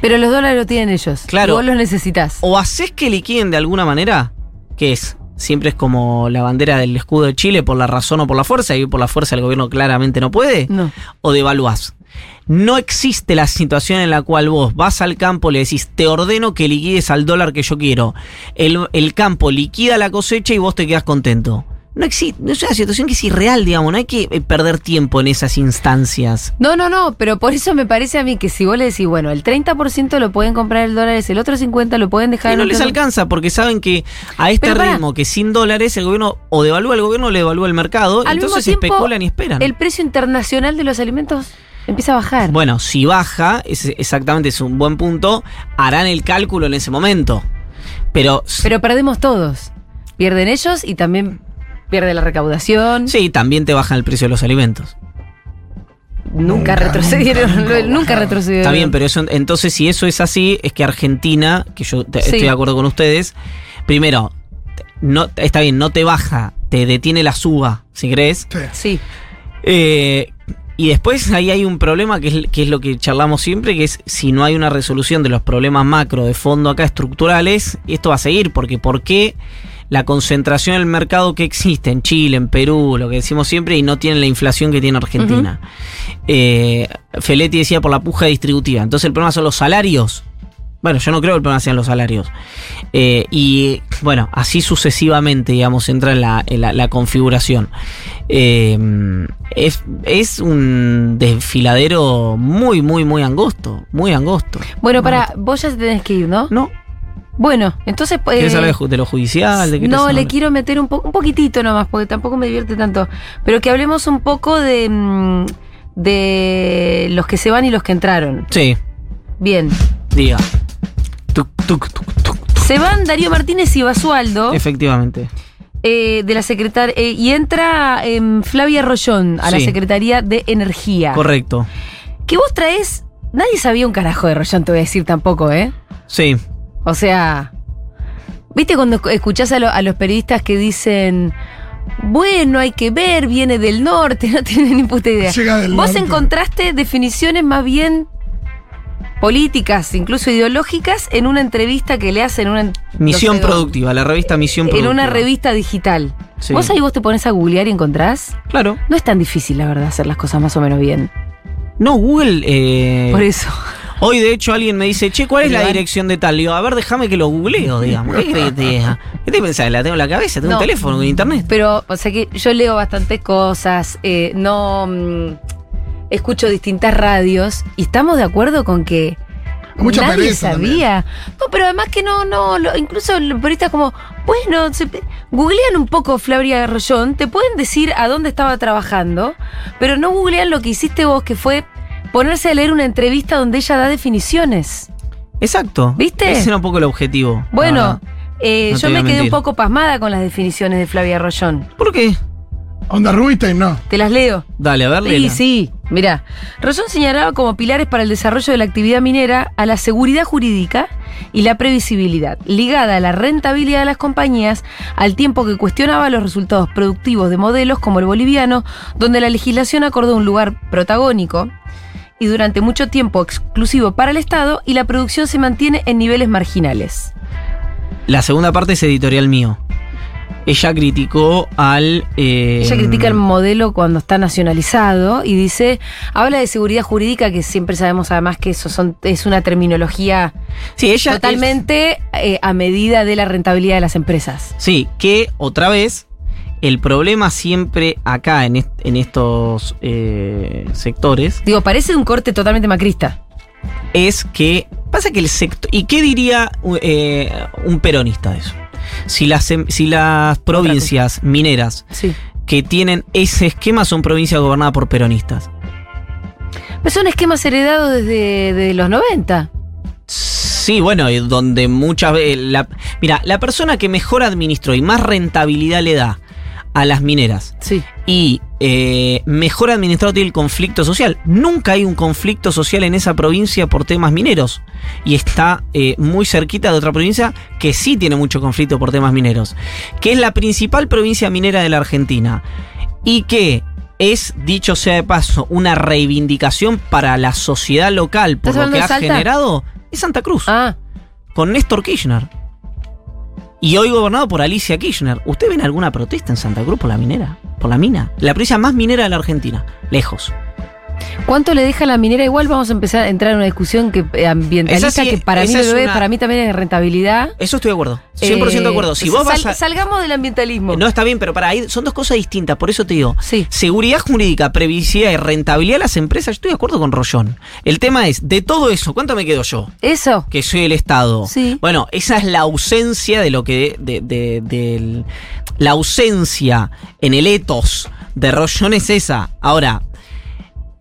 Pero los dólares lo tienen ellos. Claro. Y vos los necesitas. o haces que liquiden de alguna manera, que es, siempre es como la bandera del escudo de Chile por la razón o por la fuerza, y por la fuerza el gobierno claramente no puede, No. o devaluás. No existe la situación en la cual vos vas al campo, le decís, te ordeno que liquides al dólar que yo quiero. El, el campo liquida la cosecha y vos te quedas contento. No existe, es una situación que es irreal, digamos, no hay que eh, perder tiempo en esas instancias. No, no, no, pero por eso me parece a mí que si vos le decís, bueno, el 30% lo pueden comprar en dólares, el otro 50% lo pueden dejar Y en no les alcanza porque saben que a este ritmo, que sin dólares el gobierno o devalúa el gobierno o le devalúa el mercado, Al entonces mismo tiempo, especulan y esperan. El precio internacional de los alimentos empieza a bajar. Bueno, si baja, es exactamente es un buen punto, harán el cálculo en ese momento. Pero, Pero perdemos todos. Pierden ellos y también pierde la recaudación. sí, también te bajan el precio de los alimentos. Nunca, Nunca, retrocedieron. nunca, Nunca, nunca. retrocedieron. Está bien, pero eso entonces si eso es así, es que Argentina, que yo te- Sí. estoy de acuerdo con ustedes, primero, no, está bien, no te baja, te detiene la suba, si crees. Sí. Sí. Eh, y después ahí hay un problema que es, que es lo que charlamos siempre, que es si no hay una resolución de los problemas macro de fondo acá estructurales, esto va a seguir, porque ¿por qué la concentración del mercado que existe en Chile, en Perú, lo que decimos siempre, y no tienen la inflación que tiene Argentina? Eh, Feletti decía por la puja distributiva, entonces el problema son los salarios. Bueno, yo no creo que el problema sean los salarios. Eh, y bueno, así sucesivamente, digamos, entra en la, en la- la configuración. Eh, es, es un desfiladero muy, muy, muy angosto. Muy angosto. Bueno, para, vos ya te tenés que ir, ¿no? ¿No? Bueno, entonces. pues, ¿Quieres hablar de, lo judicial? ¿De qué no, le quiero meter un, po- un poquitito nomás, porque tampoco me divierte tanto. Pero que hablemos un poco de, mm, de los que se van y los que entraron. Sí, Bien. diga. Tuc, tuc, tuc, tuc, tuc. Se van Darío Martínez y Basualdo Efectivamente. eh, de la secretaria y entra em, Flavia Rollón a la. Secretaría de Energía. Correcto. Que vos traes. Nadie sabía un carajo de Rollón, te voy a decir tampoco, ¿eh? Sí. O sea, ¿viste cuando escu- escuchás a, lo- a los periodistas que dicen, bueno, hay que ver, viene del norte, no tienen ni puta idea? Llega del Vos norte. encontraste definiciones más bien políticas, incluso ideológicas, en una entrevista que le hacen una, Misión no sé dónde, productiva, la revista Misión en Productiva. una revista digital. Sí. Vos ahí vos te pones a googlear y encontrás. Claro. No es tan difícil, la verdad, hacer las cosas más o menos bien. No, Google. eh, Por eso. Hoy, de hecho, alguien me dice, che, ¿cuál es la dirección de tal? Le digo, a ver, déjame que lo googleo, digamos. ¿Qué crees que te diga? ¿Qué te pensás? ¿La tengo en la cabeza? ¿Tengo No. un teléfono con internet? Pero, o sea que yo leo bastantes cosas, eh, no mm, escucho distintas radios y estamos de acuerdo con que Mucha nadie pereza sabía. No, pero además que no, no, lo- incluso los periodistas como, bueno, se, googlean un poco Flavia Rollón, te pueden decir a dónde estaba trabajando, pero no googlean lo que hiciste vos, que fue ponerse a leer una entrevista donde ella da definiciones. Exacto. ¿Viste? Ese era un poco el objetivo. Bueno, eh, No yo me quedé un poco pasmada con las definiciones de Flavia Rollón. ¿Por qué? Onda Rubinstein, no. Te las leo. Dale, a ver, Sí, sí. Mira, Rollón señalaba como pilares para el desarrollo de la actividad minera a la seguridad jurídica y la previsibilidad, ligada a la rentabilidad de las compañías, al tiempo que cuestionaba los resultados productivos de modelos como el boliviano, donde la legislación acordó un lugar protagónico y durante mucho tiempo exclusivo para el Estado y la producción se mantiene en niveles marginales. La segunda parte es editorial mío. Ella criticó al. eh, Ella critica el modelo cuando está nacionalizado y dice, habla de seguridad jurídica, que siempre sabemos además que eso son, es una terminología Sí, ella. totalmente eh, a medida de la rentabilidad de las empresas. Sí, que otra vez. El problema siempre acá en, est- en estos eh, sectores Digo, parece un corte totalmente macrista. es que pasa que el sector y qué diría eh, un peronista de eso si las em- si las provincias mineras Sí. que tienen ese esquema son provincias gobernadas por peronistas Pero son esquemas heredados desde, desde los 90. Sí, bueno, y donde muchas veces. La, mira, la persona que mejor administró y más rentabilidad le da a las mineras Sí. y eh, mejor administrado tiene el conflicto social. Nunca hay un conflicto social en esa provincia por temas mineros. Y está eh, muy cerquita de otra provincia que sí tiene mucho conflicto por temas mineros. Que es la principal provincia minera de la Argentina. Y que es, dicho sea de paso, una reivindicación para la sociedad local por ¿Estás lo que ha Salta? generado. Es Santa Cruz Ah, con Néstor Kirchner. Y hoy gobernado por Alicia Kirchner. ¿Usted ven alguna protesta en Santa Cruz por la minera? Por la mina. La provincia más minera de la Argentina. Lejos. ¿Cuánto le deja la minera? Igual vamos a empezar a entrar en una discusión que, eh, ambientalista sí- que para mí no es lo es, una- para mí también es rentabilidad. Eso estoy de acuerdo. 100% de acuerdo. Si Eh, vos sal- vas a... Salgamos del ambientalismo. No está bien, pero para ahí son dos cosas distintas. Por eso te digo. Sí. Seguridad jurídica, previsibilidad y rentabilidad de las empresas. Yo estoy de acuerdo con Rollón. El tema es, de todo eso, ¿cuánto me quedo yo? Eso. que soy el Estado. Sí. Bueno, esa es la ausencia de lo que. de, de- del- la ausencia en el etos de Rollón es esa. Ahora,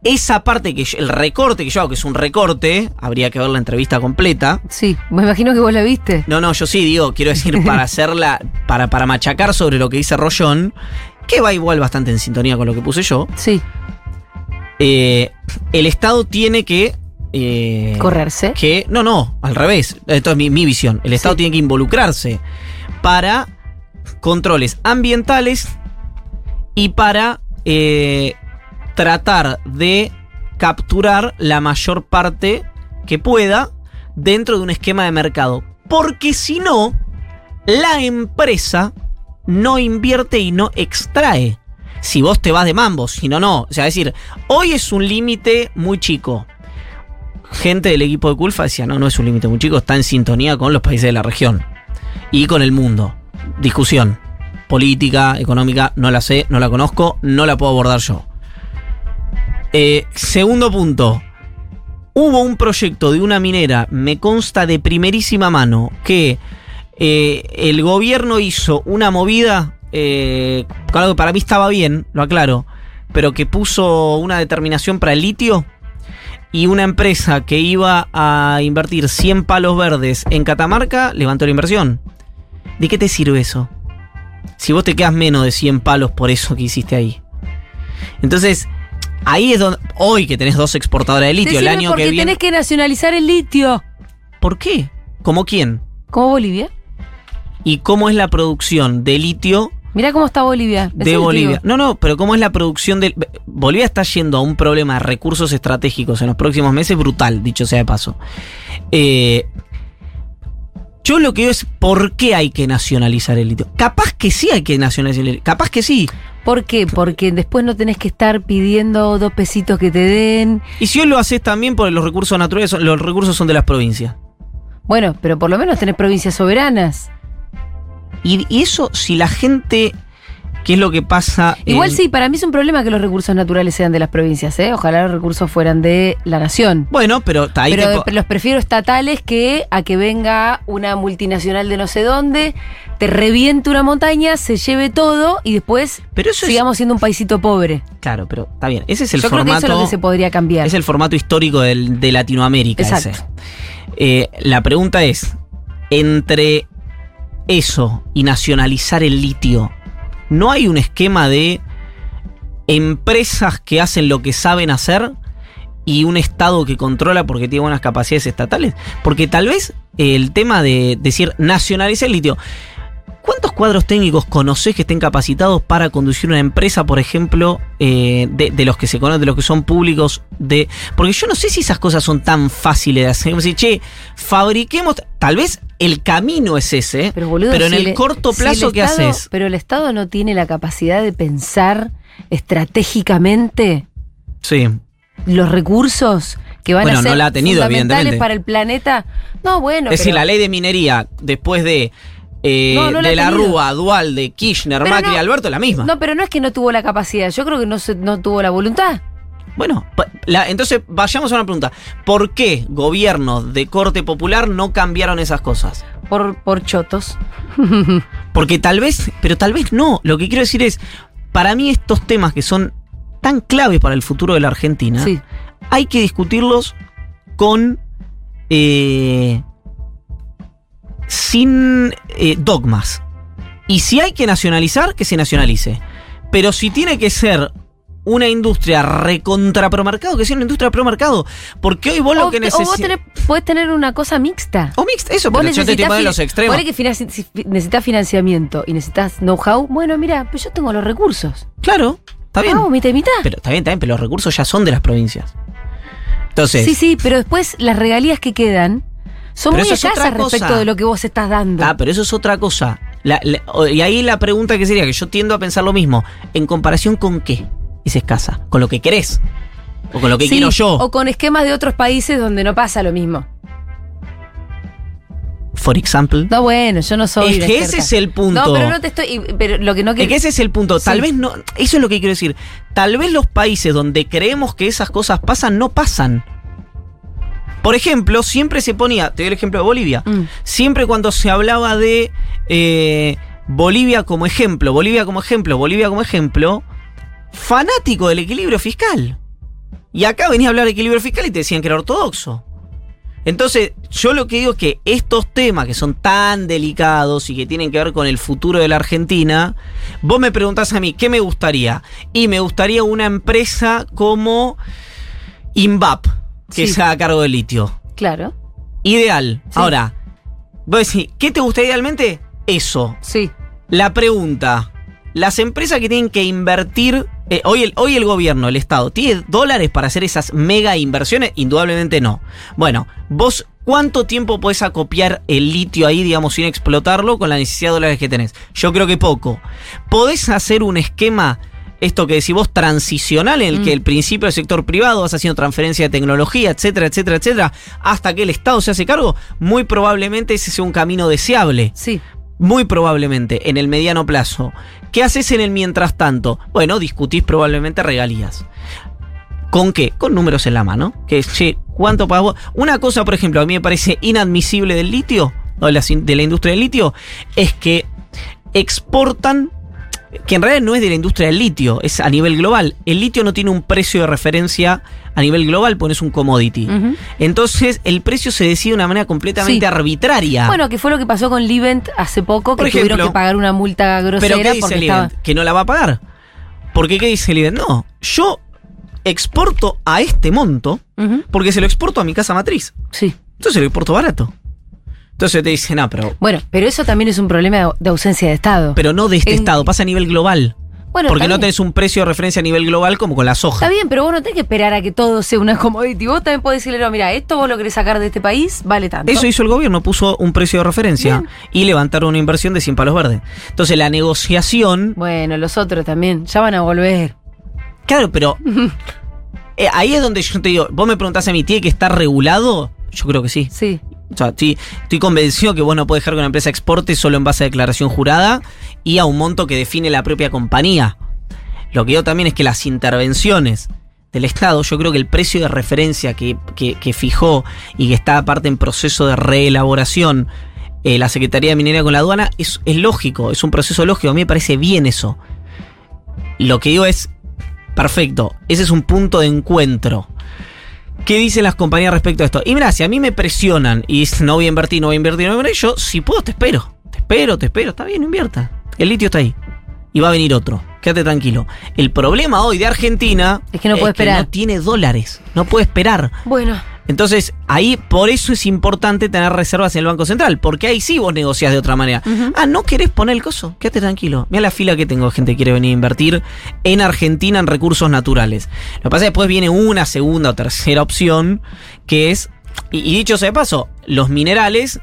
esa parte que yo- el recorte que yo hago, que es un recorte, habría que ver la entrevista completa. Sí, me imagino que vos la viste. No, no, yo sí digo, quiero decir, para hacerla, para, para machacar sobre lo que dice Rollón, que va igual bastante en sintonía con lo que puse yo. Sí, eh, el Estado tiene que. eh, correrse. que no, no, al revés. Esto es mi, mi visión. El Estado Sí. tiene que involucrarse para controles ambientales y para eh, tratar de capturar la mayor parte que pueda dentro de un esquema de mercado. Porque si no, la empresa no invierte y no extrae. Si vos te vas de mambo, si no, no. O sea, es decir, hoy es un límite muy chico gente del equipo de Culfa decía, no, no es un límite muy chico, está en sintonía con los países de la región y con el mundo. Discusión política, económica, no la sé, no la conozco, no la puedo abordar yo. Eh, segundo punto. Hubo un proyecto de una minera, me consta de primerísima mano, que eh, el gobierno hizo una movida, eh, claro que para mí estaba bien, lo aclaro, pero que puso una determinación para el litio y una empresa que iba a invertir 100 palos verdes en Catamarca levantó la inversión. ¿De qué te sirve eso? Si vos te quedas menos de 100 palos por eso que hiciste ahí. Entonces, ahí es donde. Hoy que tenés dos exportadoras de litio, el año porque que viene. tenés que nacionalizar el litio. ¿Por qué? ¿Cómo quién? ¿Cómo Bolivia? ¿Y cómo es la producción de litio Mirá cómo está Bolivia. Es de. Bolivia? No, no, pero ¿cómo es la producción de. Bolivia está yendo a un problema de recursos estratégicos en los próximos meses brutal, dicho sea de paso. Eh, yo lo que digo es por qué hay que nacionalizar el litio. Capaz que sí hay que nacionalizar el litio. Capaz que sí. ¿Por qué? Porque después no tenés que estar pidiendo dos pesitos que te den. Y si hoy lo haces también porque los recursos naturales, los recursos son de las provincias. Bueno, pero por lo menos tenés provincias soberanas. Y, y eso, si la gente. ¿Qué es lo que pasa? Igual en- sí, para mí es un problema que los recursos naturales sean de las provincias, ¿eh? Ojalá los recursos fueran de la nación. Bueno, pero ahí Pero los prefiero estatales que a que venga una multinacional de no sé dónde, te reviente una montaña, se lleve todo y después Pero eso es- sigamos siendo un paisito pobre. Claro, pero está bien. Ese es el Yo creo que formato. eso es lo que se podría cambiar. Es el formato histórico del- de Latinoamérica. Exacto. ese. Eh, la pregunta es: entre eso y nacionalizar el litio, ¿no hay un esquema de empresas que hacen lo que saben hacer y un Estado que controla porque tiene buenas capacidades estatales? Porque tal vez el tema de decir nacionalizar el litio. ¿Cuántos cuadros técnicos conocés que estén capacitados para conducir una empresa, por ejemplo, eh, de, de los que se conocen, de los que son públicos? de Porque yo no sé si esas cosas son tan fáciles de hacer. Decir, che, fabriquemos. Tal vez el camino es ese, Pero boludo, en si el corto si el plazo, ¿qué haces? Pero el Estado no tiene la capacidad de pensar estratégicamente Sí. los recursos que van Bueno, a no ser la ha tenido, fundamentales para el planeta. No, bueno, es decir, la ley de minería, después de. Eh, No, no la de la. Rúa, Dual, de Kirchner, Pero Macri, no- Alberto, la misma. No, pero no es que no tuvo la capacidad, yo creo que no, se- no tuvo la voluntad. Bueno, la- entonces vayamos a una pregunta. ¿Por qué gobiernos de corte popular no cambiaron esas cosas? Por, por chotos. Porque tal vez, pero tal vez no. Lo que quiero decir es, para mí estos temas que son tan claves para el futuro de la Argentina, Sí. hay que discutirlos con eh, sin eh, dogmas. Y si hay que nacionalizar, que se nacionalice. Pero si tiene que ser una industria recontra promercado, que sea una industria promercado. Porque hoy vos lo que te- o vos necesitas. tenés- podés tener una cosa mixta. O mixta, eso, Vos pero yo te estoy necesitas fi- los extremos. ponele que si necesitas financiamiento y necesitas know-how. Bueno, mira, pues yo tengo los recursos. Claro, está bien. Vamos, mitad y mitad. Pero está bien, está bien, pero los recursos ya son de las provincias. Entonces, Sí, sí, pero después las regalías que quedan son Pero muy es escasas cosa. respecto de lo que vos estás dando. ah, pero eso es otra cosa. La- la- o- y ahí la pregunta que sería, que yo tiendo a pensar lo mismo, ¿en comparación con qué es escasa? ¿Con lo que querés? ¿O con lo que Sí, quiero yo? O con esquemas de otros países donde no pasa lo mismo. For example. No, bueno, yo no soy. Es que experta. ese es el punto. No, pero no te estoy. Pero lo que no Es quiero. que ese es el punto. Tal Sí. vez no. Eso es lo que quiero decir. Tal vez los países donde creemos que esas cosas pasan, no pasan. Por ejemplo, siempre se ponía. Te doy el ejemplo de Bolivia. Mm. Siempre cuando se hablaba de eh, Bolivia como ejemplo, Bolivia como ejemplo, Bolivia como ejemplo, fanático del equilibrio fiscal. Y acá venía a hablar de equilibrio fiscal y te decían que era ortodoxo. Entonces, yo lo que digo es que estos temas que son tan delicados y que tienen que ver con el futuro de la Argentina, vos me preguntás a mí, ¿qué me gustaría? Y me gustaría una empresa como INVAP, que Sí. se haga cargo del litio. Claro. Ideal. Sí. Ahora, vos decís, ¿qué te gusta idealmente? Eso. Sí. La pregunta. Las empresas que tienen que invertir, eh, hoy, el, hoy el gobierno, el Estado, ¿tiene dólares para hacer esas mega inversiones? Indudablemente no. Bueno, vos, ¿cuánto tiempo podés acopiar el litio ahí, digamos, sin explotarlo con la necesidad de dólares que tenés? Yo creo que poco. ¿Podés hacer un esquema, esto que decís vos, transicional, en el Mm. que el principio del sector privado vas haciendo transferencia de tecnología, etcétera, etcétera, etcétera, hasta que el Estado se hace cargo? Muy probablemente ese sea un camino deseable. Sí. Muy probablemente, en el mediano plazo. ¿Qué haces en el mientras tanto? Bueno, discutís probablemente regalías. ¿Con qué? Con números en la mano. Que es, che, ¿cuánto pagas vos? Una cosa, por ejemplo, a mí me parece inadmisible del litio, o de la, de la industria del litio, es que exportan, que en realidad no es de la industria del litio, es a nivel global. El litio no tiene un precio de referencia a nivel global, pues es un commodity. Entonces, el precio se decide de una manera completamente Sí. arbitraria. Bueno, que fue lo que pasó con Livent hace poco, que tuvieron que pagar una multa grosera ¿Pero qué dice porque estaba. Que no la va a pagar. Porque ¿qué dice el IBEN? No, yo exporto a este monto porque se lo exporto a mi casa matriz. Sí. Entonces lo exporto barato. Entonces te dicen, no, pero, Bueno, pero eso también es un problema de- ausencia de Estado. pero no de este En- estado, pasa a nivel global. bueno, porque está no tenés un precio de referencia a nivel global como con la soja. Está bien, pero vos no tenés que esperar a que todo sea una commodity. Vos también podés decirle, no, mira, esto vos lo querés sacar de este país, vale tanto. Eso hizo el gobierno, puso un precio de referencia Bien. y levantaron una inversión de 100 palos verdes. Entonces la negociación Bueno, los otros también, ya van a volver. Claro, pero eh, ahí es donde yo te digo, vos me preguntás a mí, ¿tiene que estar regulado? Yo creo que sí. Sí. Estoy, convencido que vos no podés dejar que una empresa exporte solo en base a declaración jurada y a un monto que define la propia compañía. Lo que digo también es que las intervenciones del Estado, yo creo que el precio de referencia que, que- que fijó y que está aparte en proceso de reelaboración eh, la Secretaría de Minería con la aduana es, es lógico, es un proceso lógico, a mí me parece bien eso. Lo que digo es, perfecto, ese es un punto de encuentro. ¿Qué dicen las compañías respecto a esto? Y mira, si a mí me presionan y no voy a invertir, no voy a invertir, no voy a invertir, yo si puedo te espero. Te espero, te espero, está bien, invierta. El litio está ahí. Y va a venir otro. Quédate tranquilo. El problema hoy de Argentina Es que no puede esperar. no tiene dólares. No puede esperar. Bueno, Entonces, ahí por eso es importante tener reservas en el Banco Central, porque ahí sí vos negociás de otra manera. Ah, ¿no querés poner el coso? Quédate tranquilo. Mira la fila que tengo de gente que quiere venir a invertir en Argentina en recursos naturales. Lo que pasa es que después viene una segunda o tercera opción, que es, y, y dicho sea de paso, los minerales,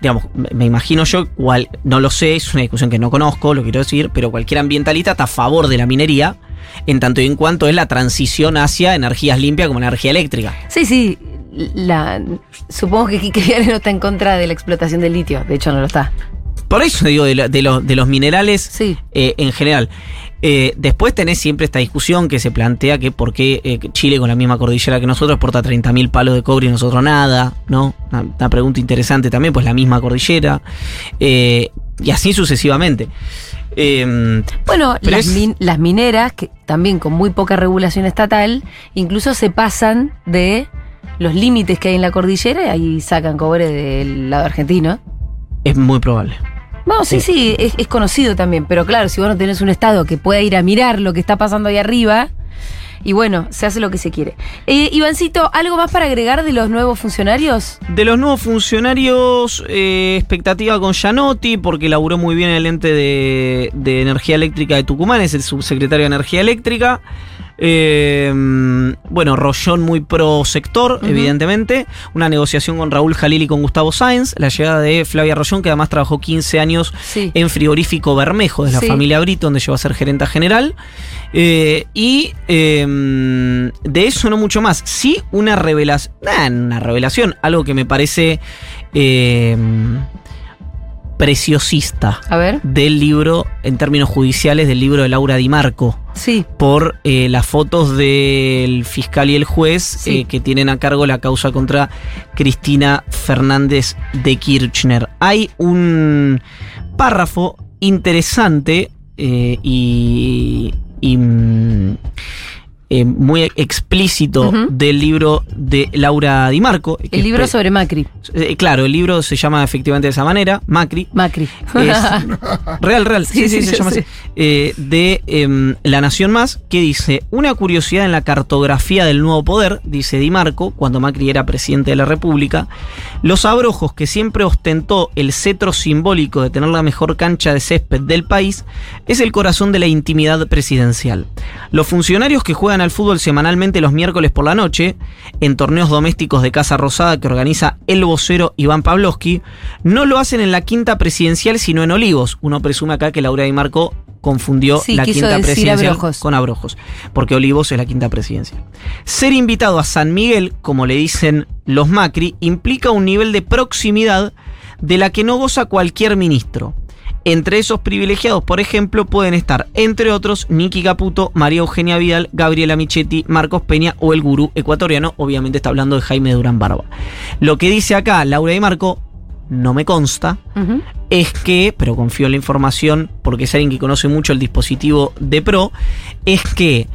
digamos, me, me imagino yo, cual, no lo sé, es una discusión que no conozco, lo quiero decir, pero cualquier ambientalista está a favor de la minería, en tanto y en cuanto es la transición hacia energías limpias como energía eléctrica. sí, sí. La, supongo que Quique Viale no está en contra de la explotación del litio. De hecho, no lo está. Por eso digo de, lo- de los- de los minerales Sí. eh, en general. Eh, después tenés siempre esta discusión que se plantea que por qué eh, Chile con la misma cordillera que nosotros exporta 30.000 palos de cobre y nosotros nada, ¿no? Una, una pregunta interesante también, pues la misma cordillera. Y así sucesivamente. Eh, Bueno, las, es- min- las mineras, que también con muy poca regulación estatal, incluso se pasan de los límites que hay en la cordillera y ahí sacan cobre del lado argentino. Es muy probable. No, sí, sí, es, es conocido también, pero claro, si vos no tenés un Estado que pueda ir a mirar lo que está pasando ahí arriba, y bueno, se hace lo que se quiere. Eh, Ivancito, ¿algo más para agregar de los nuevos funcionarios? De los nuevos funcionarios, eh, expectativa con Gianotti, porque laburó muy bien en el ente de, de energía eléctrica de Tucumán, es el subsecretario de energía eléctrica. Eh, bueno, Rollón muy pro sector, evidentemente. Una negociación con Raúl Jalil y con Gustavo Sáenz. La llegada de Flavia Rollón, que además trabajó 15 años Sí. en Frigorífico Bermejo, de la Sí. familia Brito, donde llegó a ser gerenta general. Eh, y eh, de eso no mucho más. Sí, una revelación. una revelación. Algo que me parece eh, preciosista A ver. del libro, en términos judiciales, del libro de Laura Di Marco Sí. por eh, las fotos del fiscal y el juez Sí. eh, que tienen a cargo la causa contra Cristina Fernández de Kirchner. Hay un párrafo interesante eh, y, y, mm, eh, muy explícito del libro de Laura Di Marco. El libro sobre Macri. eh, claro, el libro se llama efectivamente de esa manera, Macri. Macri. Es- real, real, sí, Sí, sí, sí, se llama así. Eh, de em, La Nación Más, que dice, una curiosidad en la cartografía del nuevo poder, dice Di Marco, cuando Macri era presidente de la República, los abrojos que siempre ostentó el cetro simbólico de tener la mejor cancha de césped del país, es el corazón de la intimidad presidencial. Los funcionarios que juegan al fútbol semanalmente los miércoles por la noche, en torneos domésticos de Casa Rosada que organiza el vocero Iván Pavlovsky, no lo hacen en la quinta presidencial, sino en Olivos. Uno presume acá que Laura Di Marco confundió Sí, la quinta presidencial Abrojos. con Abrojos, porque Olivos es la quinta presidencia. Ser invitado a San Miguel, como le dicen los Macri, implica un nivel de proximidad de la que no goza cualquier ministro. Entre esos privilegiados, por ejemplo, pueden estar, entre otros, Nicky Caputo, María Eugenia Vidal, Gabriela Michetti, Marcos Peña o el gurú ecuatoriano. Obviamente está hablando de Jaime Durán Barba. Lo que dice acá Laura Di Marco no me consta, es que, pero confío en la información porque es alguien que conoce mucho el dispositivo de Pro, es que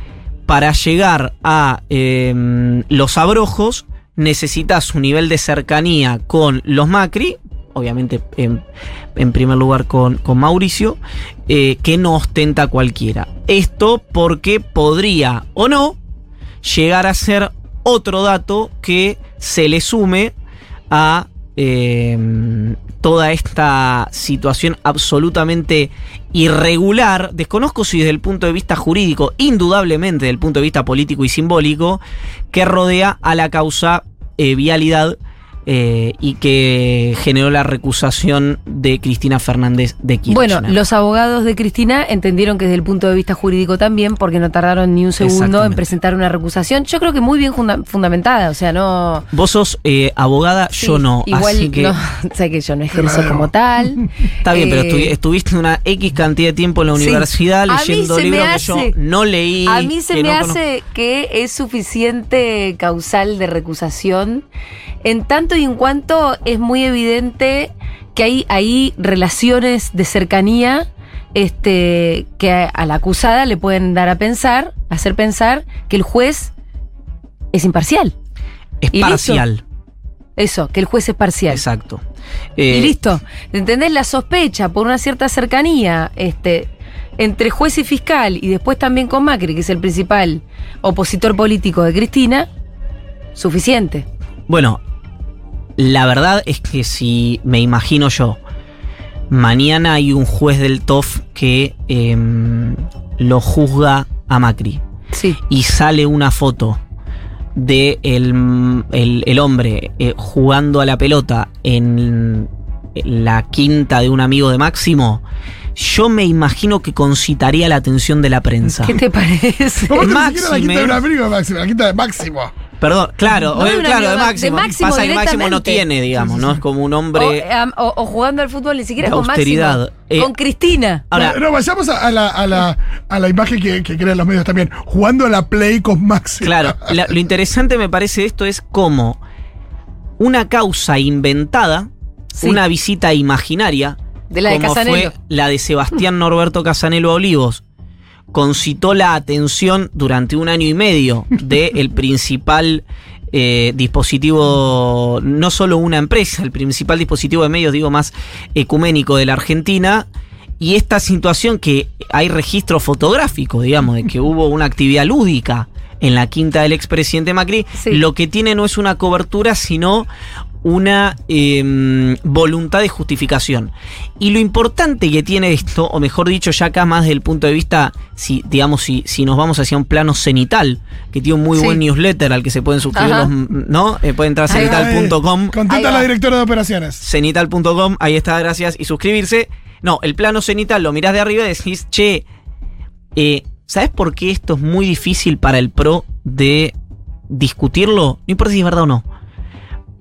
para llegar a eh, los abrojos necesitas un nivel de cercanía con los Macri, obviamente en, en primer lugar con, con Mauricio, eh, que no ostenta cualquiera. Esto porque podría o no llegar a ser otro dato que se le sume a eh, toda esta situación absolutamente irregular. Desconozco si desde el punto de vista jurídico, indudablemente desde el punto de vista político y simbólico, que rodea a la causa eh, vialidad eh, y que generó la recusación de Cristina Fernández de Kirchner. Bueno, los abogados de Cristina entendieron que desde el punto de vista jurídico también, porque no tardaron ni un segundo en presentar una recusación. Yo creo que muy bien funda- fundamentada, o sea, no. Vos sos eh, abogada, yo Sí, no. Igual, así que no, sé que yo no ejerzo Claro. como tal. Está bien, pero Eh, estuvi- estuviste una X cantidad de tiempo en la universidad leyendo libros que yo no leí. A mí se me no hace que es suficiente causal de recusación, en tanto y en cuanto es muy evidente que hay ahí relaciones de cercanía este, que a, a la acusada le pueden dar a pensar, hacer pensar que el juez es imparcial. Es y listo. parcial. Eso, que el juez es parcial. Exacto. Y Eh, listo. ¿Entendés? La sospecha por una cierta cercanía este, entre juez y fiscal y después también con Macri, que es el principal opositor político de Cristina, suficiente. Bueno, la verdad es que si me imagino yo, mañana hay un juez del TOF que em, lo juzga a Macri Sí. y sale una foto de el, el- el hombre eh, jugando a la pelota en la quinta de un amigo de Máximo, yo me imagino que concitaría la atención de la prensa. ¿Qué te parece? ¿Cómo ni siquiera la Máxime. quinta de un amigo de Máximo? La quinta de Máximo. Perdón, claro, No de eh, claro, de Máximo. de Máximo Pasa que Máximo no tiene, digamos, ¿no? Es como un hombre. eh, o- o jugando al fútbol ni siquiera con austeridad. Máximo. Eh, con Cristina. Ahora, no, no, vayamos a, a la, a, la, a la imagen que, que crean los medios también. Jugando a la Play con Máximo. Claro, la- lo interesante me parece de esto es cómo una causa inventada, Sí. una visita imaginaria, De la de como Casanelo. fue la de Sebastián Norberto Casanelo a Olivos, concitó la atención durante un año y medio del principal eh, dispositivo, no solo una empresa, el principal dispositivo de medios, digo, más ecuménico de la Argentina. Y esta situación que hay registro fotográfico, digamos, de que hubo una actividad lúdica en la quinta del expresidente Macri, Sí. lo que tiene no es una cobertura, sino una eh, voluntad de justificación. Y lo importante que tiene esto, o mejor dicho, ya acá más desde el punto de vista, si, digamos, si, si nos vamos hacia un plano cenital, que tiene un muy Sí. buen newsletter al que se pueden suscribir Ajá. los, ¿no? Eh, pueden entrar a cenital.com Ahí Contenta va. la directora de operaciones. cenital.com, ahí está, gracias, y suscribirse. No, el plano cenital lo mirás de arriba y decís, che, eh, ¿sabes por qué esto es muy difícil para el PRO de discutirlo? No importa si es verdad o no.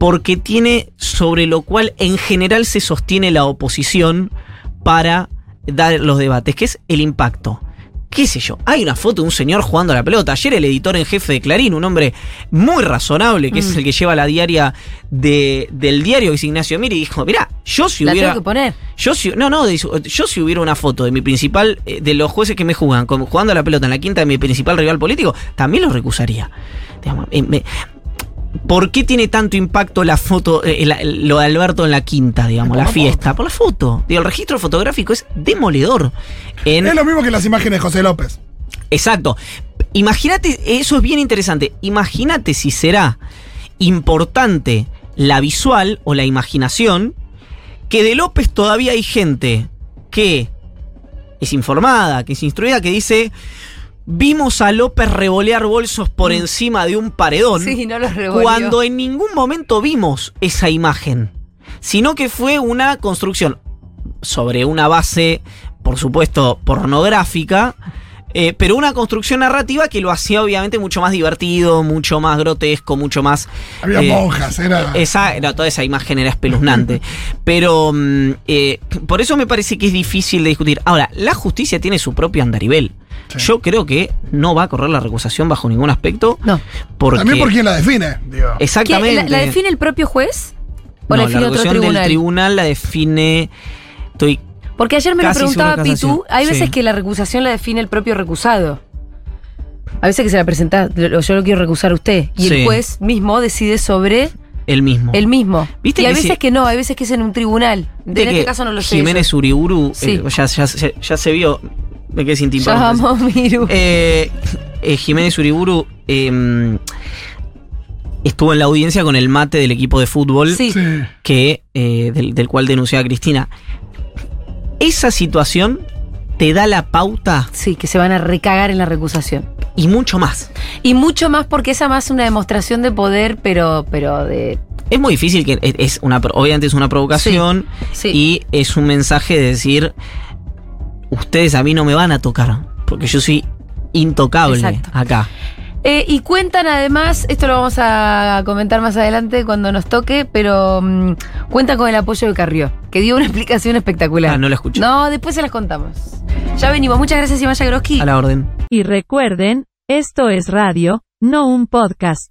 Porque tiene sobre lo cual en general se sostiene la oposición para dar los debates, que es el impacto. ¿Qué sé yo? Hay una foto de un señor jugando a la pelota. Ayer el editor en jefe de Clarín, un hombre muy razonable, que es Mm. el que lleva la diaria de- del diario, que es Ignacio Miri, dijo, mirá, yo si La hubiera... tengo que poner. Yo si, no, no, yo si hubiera una foto de mi principal, eh, de los jueces que me juegan, jugando a la pelota en la quinta de mi principal rival político, también lo recusaría. Digamos, eh, me- ¿Por qué tiene tanto impacto la foto, eh, la- lo de Alberto en la quinta, digamos, la fiesta? Por la foto. Digo, el registro fotográfico es demoledor. En, Es lo mismo que las imágenes de José López. Exacto. Imagínate, eso es bien interesante. Imagínate si será importante la visual o la imaginación, que de López todavía hay gente que es informada, que es instruida, que dice, vimos a López revolear bolsos por encima de un paredón, Sí, no los revolvió. cuando en ningún momento vimos esa imagen, sino que fue una construcción sobre una base, por supuesto, pornográfica, eh, pero una construcción narrativa que lo hacía obviamente mucho más divertido, mucho más grotesco, mucho más... Había eh, monjas, era. esa, no, toda esa imagen era espeluznante. Pero mm, eh, por eso me parece que es difícil de discutir. Ahora, la justicia tiene su propio andarivel. Sí. Yo creo que no va a correr la recusación bajo ningún aspecto. No. Porque También por quién la define. Digo. ¿Qué, Exactamente. la, la define el propio juez? ¿O no, la define otro tribunal? del tribunal la define. Estoy. Porque ayer me lo preguntaba. Pitu, hay veces Sí. que la recusación la define el propio recusado. A veces que se la presenta, yo lo quiero recusar a usted. Y Sí. el juez mismo decide sobre El mismo. el mismo. ¿Viste y hay veces si- que no, hay veces que es en un tribunal. En este caso no lo sé. Jiménez Uriburu, Sí. eh, ya, ya- ya- ya se vio. Me quedé sin tiempo. Llamó Miru. Eh, eh, Jiménez Uriburu eh, estuvo en la audiencia con el mate del equipo de fútbol sí. Que, eh, del, del cual denunciaba Cristina. Esa situación te da la pauta Sí, que se van a recagar en la recusación. y mucho más. Y mucho más porque esa más una demostración de poder, pero, pero de. Es muy difícil que es- una obviamente es una provocación Sí. y es un mensaje de decir ustedes a mí no me van a tocar porque yo soy intocable Exacto. acá. Eh, y cuentan además, esto lo vamos a comentar más adelante cuando nos toque, pero mm, cuentan con el apoyo de Carrió, que dio una explicación espectacular. Ah, no la escuché. No, después se las contamos. Ya venimos. Muchas gracias, Imaya Groski. A la orden. Y recuerden, esto es radio, no un podcast.